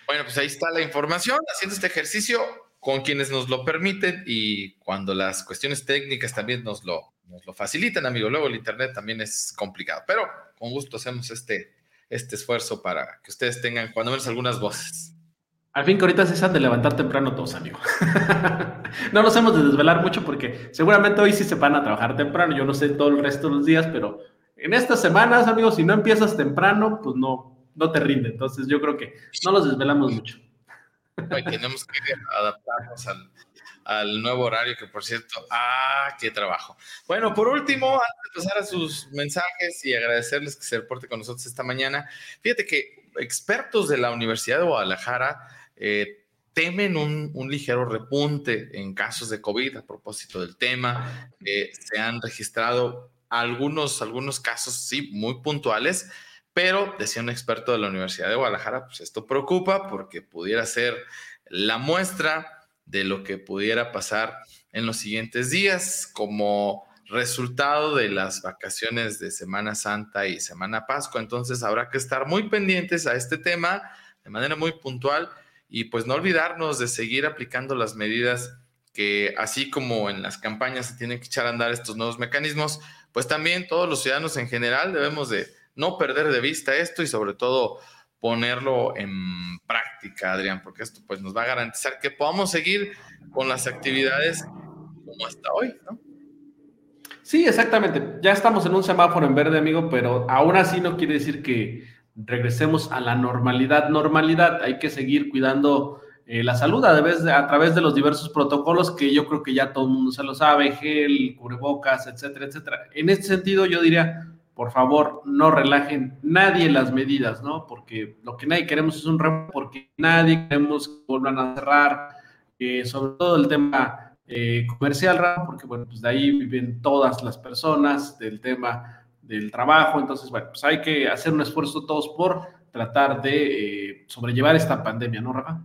Bueno, pues ahí está la información, haciendo este ejercicio con quienes nos lo permiten y cuando las cuestiones técnicas también nos lo, nos lo faciliten, amigo. Luego el Internet también es complicado, pero con gusto hacemos este, este esfuerzo para que ustedes tengan cuando menos algunas voces. Al fin que ahorita se han de levantar temprano todos, amigo. no nos hemos de desvelar mucho porque seguramente hoy sí se van a trabajar temprano. Yo no sé todo el resto de los días, pero en estas semanas, amigos, si no empiezas temprano, pues no, no te rinde. Entonces yo creo que no los desvelamos mucho. tenemos que adaptarnos al nuevo horario, que por cierto, ¡ah, qué trabajo! Bueno, por último, antes de pasar a sus mensajes y agradecerles que se reporte con nosotros esta mañana, fíjate que expertos de la Universidad de Guadalajara eh, temen un, ligero repunte en casos de COVID a propósito del tema. Eh, se han registrado algunos, algunos casos, sí, muy puntuales, pero decía un experto de la Universidad de Guadalajara, pues esto preocupa porque pudiera ser la muestra de lo que pudiera pasar en los siguientes días como resultado de las vacaciones de Semana Santa y Semana Pascua. Entonces habrá que estar muy pendientes a este tema de manera muy puntual y pues no olvidarnos de seguir aplicando las medidas que así como en las campañas se tienen que echar a andar estos nuevos mecanismos, pues también todos los ciudadanos en general debemos de no perder de vista esto y sobre todo ponerlo en práctica, Adrián, porque esto pues nos va a garantizar que podamos seguir con las actividades como hasta hoy. Sí, exactamente. Ya estamos en un semáforo en verde, amigo, pero aún así no quiere decir que regresemos a la normalidad. Normalidad, hay que seguir cuidando eh, la salud a través, de, a través de los diversos protocolos que yo creo que ya todo el mundo se lo sabe, gel, cubrebocas, etcétera, etcétera. En este sentido, yo diría, por favor, no relajen nadie las medidas, ¿no? Porque lo que nadie queremos es un remo, porque nadie queremos que vuelvan a cerrar, eh, sobre todo el tema eh, comercial, porque bueno, pues de ahí viven todas las personas, del tema del trabajo, entonces, bueno, pues hay que hacer un esfuerzo todos por tratar de eh, sobrellevar esta pandemia, ¿no, Rafa?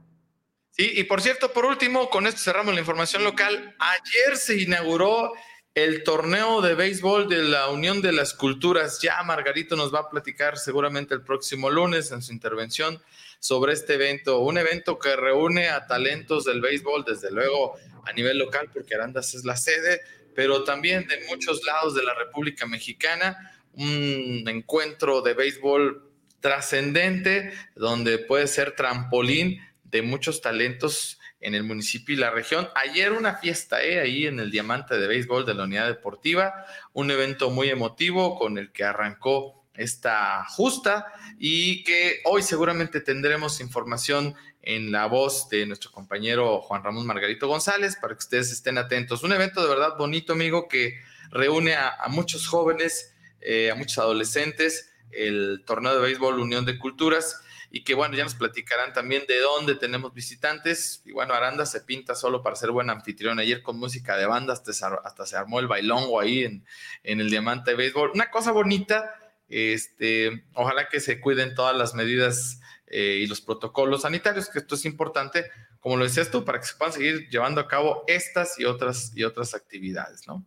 Sí, y por cierto, por último, con esto cerramos la información local. Ayer se inauguró el torneo de béisbol de la Unión de las Culturas. Ya Margarito nos va a platicar seguramente el próximo lunes en su intervención sobre este evento, un evento que reúne a talentos del béisbol, desde luego a nivel local, porque Arandas es la sede, pero también de muchos lados de la República Mexicana, un encuentro de béisbol trascendente, donde puede ser trampolín de muchos talentos en el municipio y la región. Ayer una fiesta ¿eh? ahí en el Diamante de Béisbol de la Unidad Deportiva, un evento muy emotivo con el que arrancó esta justa y que hoy seguramente tendremos información en la voz de nuestro compañero Juan Ramón Margarito González para que ustedes estén atentos. Un evento de verdad bonito, amigo, que reúne a, muchos jóvenes, eh, a muchos adolescentes, el torneo de béisbol Unión de Culturas y que bueno, ya nos platicarán también de dónde tenemos visitantes. Y bueno, Aranda se pinta solo para ser buen anfitrión. Ayer con música de banda hasta, se armó el bailongo ahí en, en el Diamante de Béisbol. Una cosa bonita, este, ojalá que se cuiden todas las medidas eh, y los protocolos sanitarios, que esto es importante, como lo decías tú, para que se puedan seguir llevando a cabo estas y otras, y otras actividades, ¿no?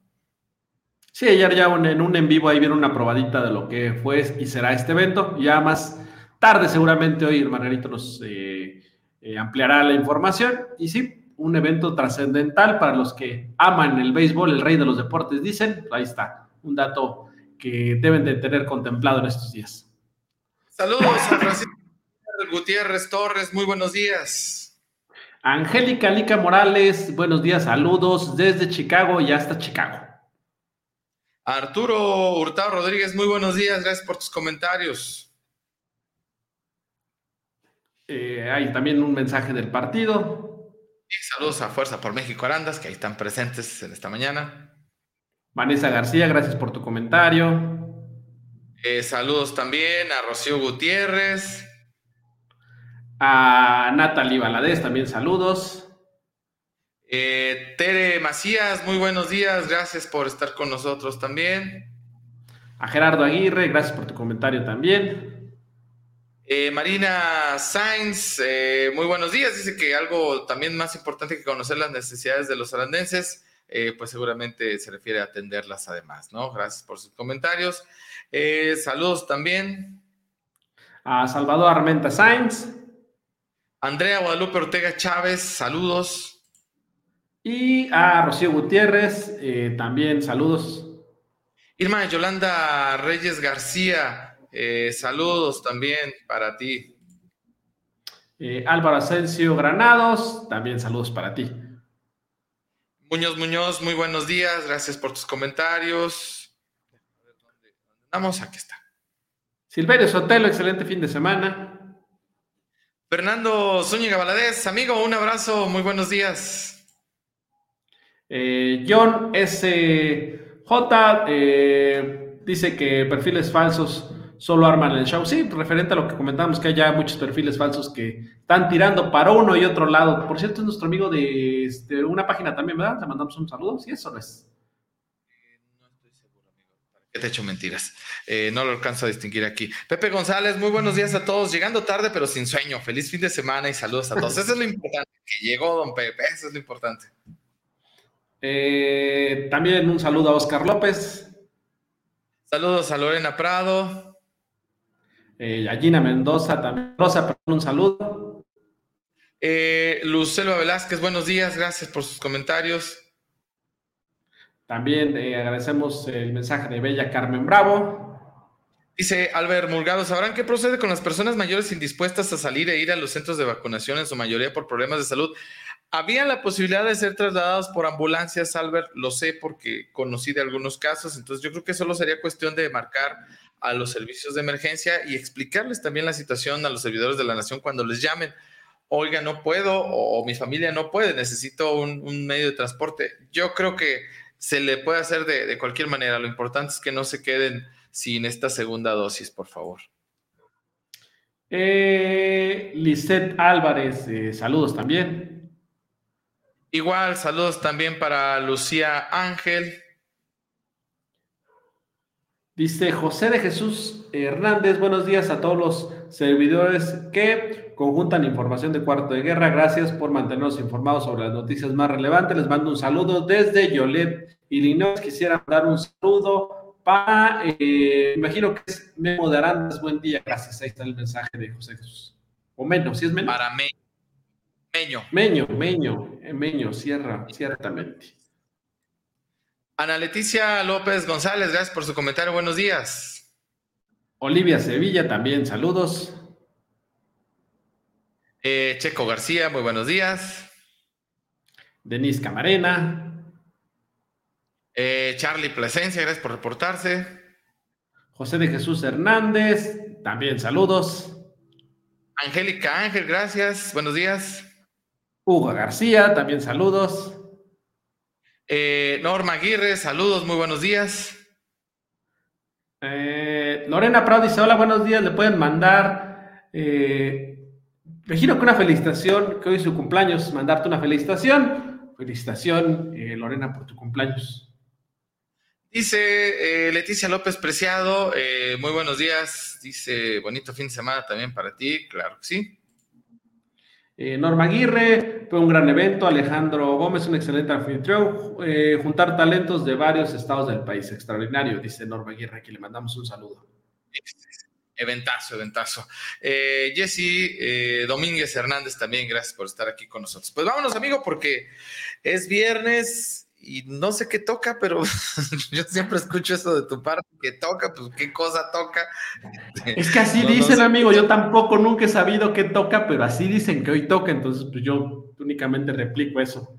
Sí, ayer ya en un en vivo ahí vieron una probadita de lo que fue y será este evento. Ya más tarde seguramente hoy el Margarito nos eh, eh, ampliará la información. Y sí, un evento trascendental para los que aman el béisbol, el rey de los deportes, dicen. Ahí está, un dato que deben de tener contemplado en estos días. Saludos a Francisco Gutiérrez Torres, muy buenos días. Angélica Lica Morales, buenos días, saludos desde Chicago y hasta Chicago. Arturo Hurtado Rodríguez, muy buenos días, gracias por tus comentarios. Eh, hay también un mensaje del partido. Y saludos a Fuerza por México Arandas, que ahí están presentes en esta mañana. Vanessa García, gracias por tu comentario. Eh, saludos también a Rocío Gutiérrez. A Natalie Valadez, también saludos. Eh, Tere Macías, muy buenos días, gracias por estar con nosotros también. A Gerardo Aguirre, gracias por tu comentario también. Eh, Marina Sainz, eh, muy buenos días. Dice que algo también más importante que conocer las necesidades de los arandenses, pues seguramente se refiere a atenderlas además, ¿no? Gracias por sus comentarios. saludos también. A Salvador Armenta Sainz. Andrea Guadalupe Ortega Chávez, saludos. Y a Rocío Gutiérrez, también saludos. Irma Yolanda Reyes García, eh, saludos también para ti. Eh, Álvaro Asensio Granados, también saludos para ti. Muñoz Muñoz, muy buenos días, gracias por tus comentarios. Vamos, aquí está. Silverio Sotelo, excelente fin de semana. Fernando Zúñiga Valadez, amigo, un abrazo, muy buenos días. Eh, John S. J eh, dice que perfiles falsos solo arman el show. Sí, referente a lo que comentamos, que hay ya muchos perfiles falsos que están tirando para uno y otro lado. Por cierto, es nuestro amigo de este, una página también, ¿verdad? Le mandamos un saludo. Sí, eso no es. No estoy seguro, amigo. ¿Para qué te he hecho mentiras? Eh, no lo alcanzo a distinguir aquí. Pepe González, muy buenos días a todos. Llegando tarde, pero sin sueño. Feliz fin de semana y saludos a todos. Eso es lo importante, que llegó don Pepe. Eso es lo importante. Eh, también un saludo a Oscar López. Saludos a Lorena Prado. Eh, a Gina Mendoza también. Rosa, un saludo. Eh, Lucelva Velázquez, buenos días. Gracias por sus comentarios. También eh, agradecemos el mensaje de Bella Carmen Bravo. Dice Albert Mulgado, ¿sabrán qué procede con las personas mayores indispuestas a salir e ir a los centros de vacunación, en su mayoría por problemas de salud? Había la posibilidad de ser trasladados por ambulancias, Albert, lo sé porque conocí de algunos casos, entonces yo creo que solo sería cuestión de marcar a los servicios de emergencia y explicarles también la situación a los servidores de la nación cuando les llamen. Oiga, no puedo o, mi familia no puede, necesito un, medio de transporte. Yo creo que se le puede hacer de, de cualquier manera. Lo importante es que no se queden sin esta segunda dosis, por favor. Eh, Lisette Álvarez, eh, saludos también. Igual, saludos también para Lucía Ángel. Dice José de Jesús Hernández, buenos días a todos los servidores que conjuntan información de cuarto de guerra. Gracias por mantenernos informados sobre las noticias más relevantes. Les mando un saludo desde Yolet, Illinois. Quisiera dar un saludo para, eh, imagino que es Memo de Arandas. Buen día, gracias. Ahí está el mensaje de José Jesús. O menos, si es menos. Para mí. Meño. Meño, Meño, Meño, cierra, ciertamente. Ana Leticia López González, gracias por su comentario. Buenos días. Olivia Sevilla, también saludos. Eh, Checo García, muy buenos días. Denise Camarena. Eh, Charlie Plasencia, gracias por reportarse. José de Jesús Hernández, también saludos. Angélica Ángel, gracias. Buenos días. Hugo García, también saludos. Eh, Norma Aguirre, saludos, muy buenos días. Eh, Lorena Prado dice, hola, buenos días, le pueden mandar, eh, me giro con una felicitación, que hoy es su cumpleaños, mandarte una felicitación. Felicitación, eh, Lorena, por tu cumpleaños. Dice Leticia López Preciado, muy buenos días, dice, bonito fin de semana también para ti, claro que sí. Eh, Norma Aguirre, fue un gran evento. Alejandro Gómez, un excelente anfitrión. Eh, juntar talentos de varios estados del país. Extraordinario, dice Norma Aguirre, aquí le mandamos un saludo. Eventazo, eventazo. Eh, Jesse Domínguez Hernández también, gracias por estar aquí con nosotros. Pues vámonos, amigo, porque es viernes y no sé qué toca, pero yo siempre escucho eso de tu parte, que toca, pues qué cosa toca. Es que así no, dicen, no sé amigo, yo tampoco nunca he sabido qué toca, pero así dicen que hoy toca, entonces pues yo únicamente replico eso.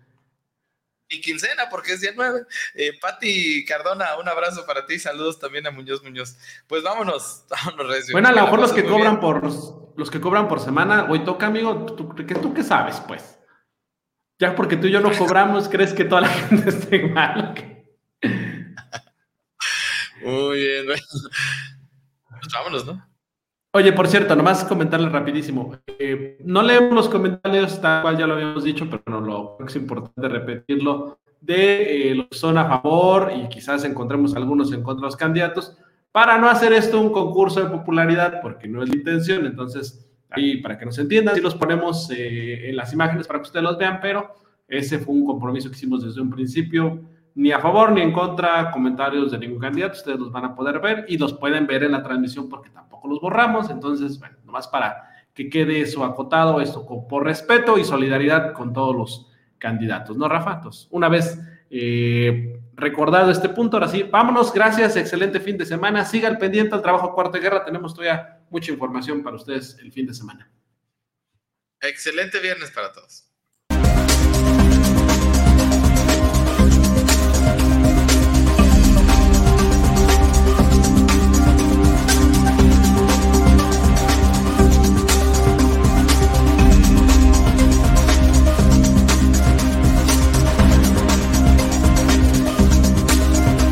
Y quincena, porque es día 9. Eh, Pati Cardona, un abrazo para ti, saludos también a Muñoz Muñoz. Pues vámonos, vámonos, Recio. Bueno, a lo mejor los que cobran bien. por los que cobran por semana, hoy toca, amigo, ¿tú, tú, ¿tú qué sabes, pues? Ya porque tú y yo no cobramos, ¿crees que toda la gente esté mal? Muy bien. Pues vámonos, ¿no? Oye, por cierto, nomás comentarle rapidísimo. Eh, no leemos los comentarios, tal cual ya lo habíamos dicho, pero no lo creo que es importante repetirlo, de eh, los que son a favor y quizás encontremos algunos en contra de los candidatos, para no hacer esto un concurso de popularidad, porque no es la intención. Entonces, ahí para que nos entiendan, sí los ponemos eh, en las imágenes para que ustedes los vean, pero ese fue un compromiso que hicimos desde un principio, ni a favor ni en contra, comentarios de ningún candidato, ustedes los van a poder ver y los pueden ver en la transmisión porque tampoco los borramos, entonces, bueno, nomás para que quede eso acotado, esto por respeto y solidaridad con todos los candidatos, ¿no, Rafa? Entonces, una vez eh, recordado este punto. Ahora sí, vámonos, gracias, excelente fin de semana. Siga al pendiente al trabajo Cuarta Guerra, tenemos todavía mucha información para ustedes el fin de semana. Excelente viernes para todos.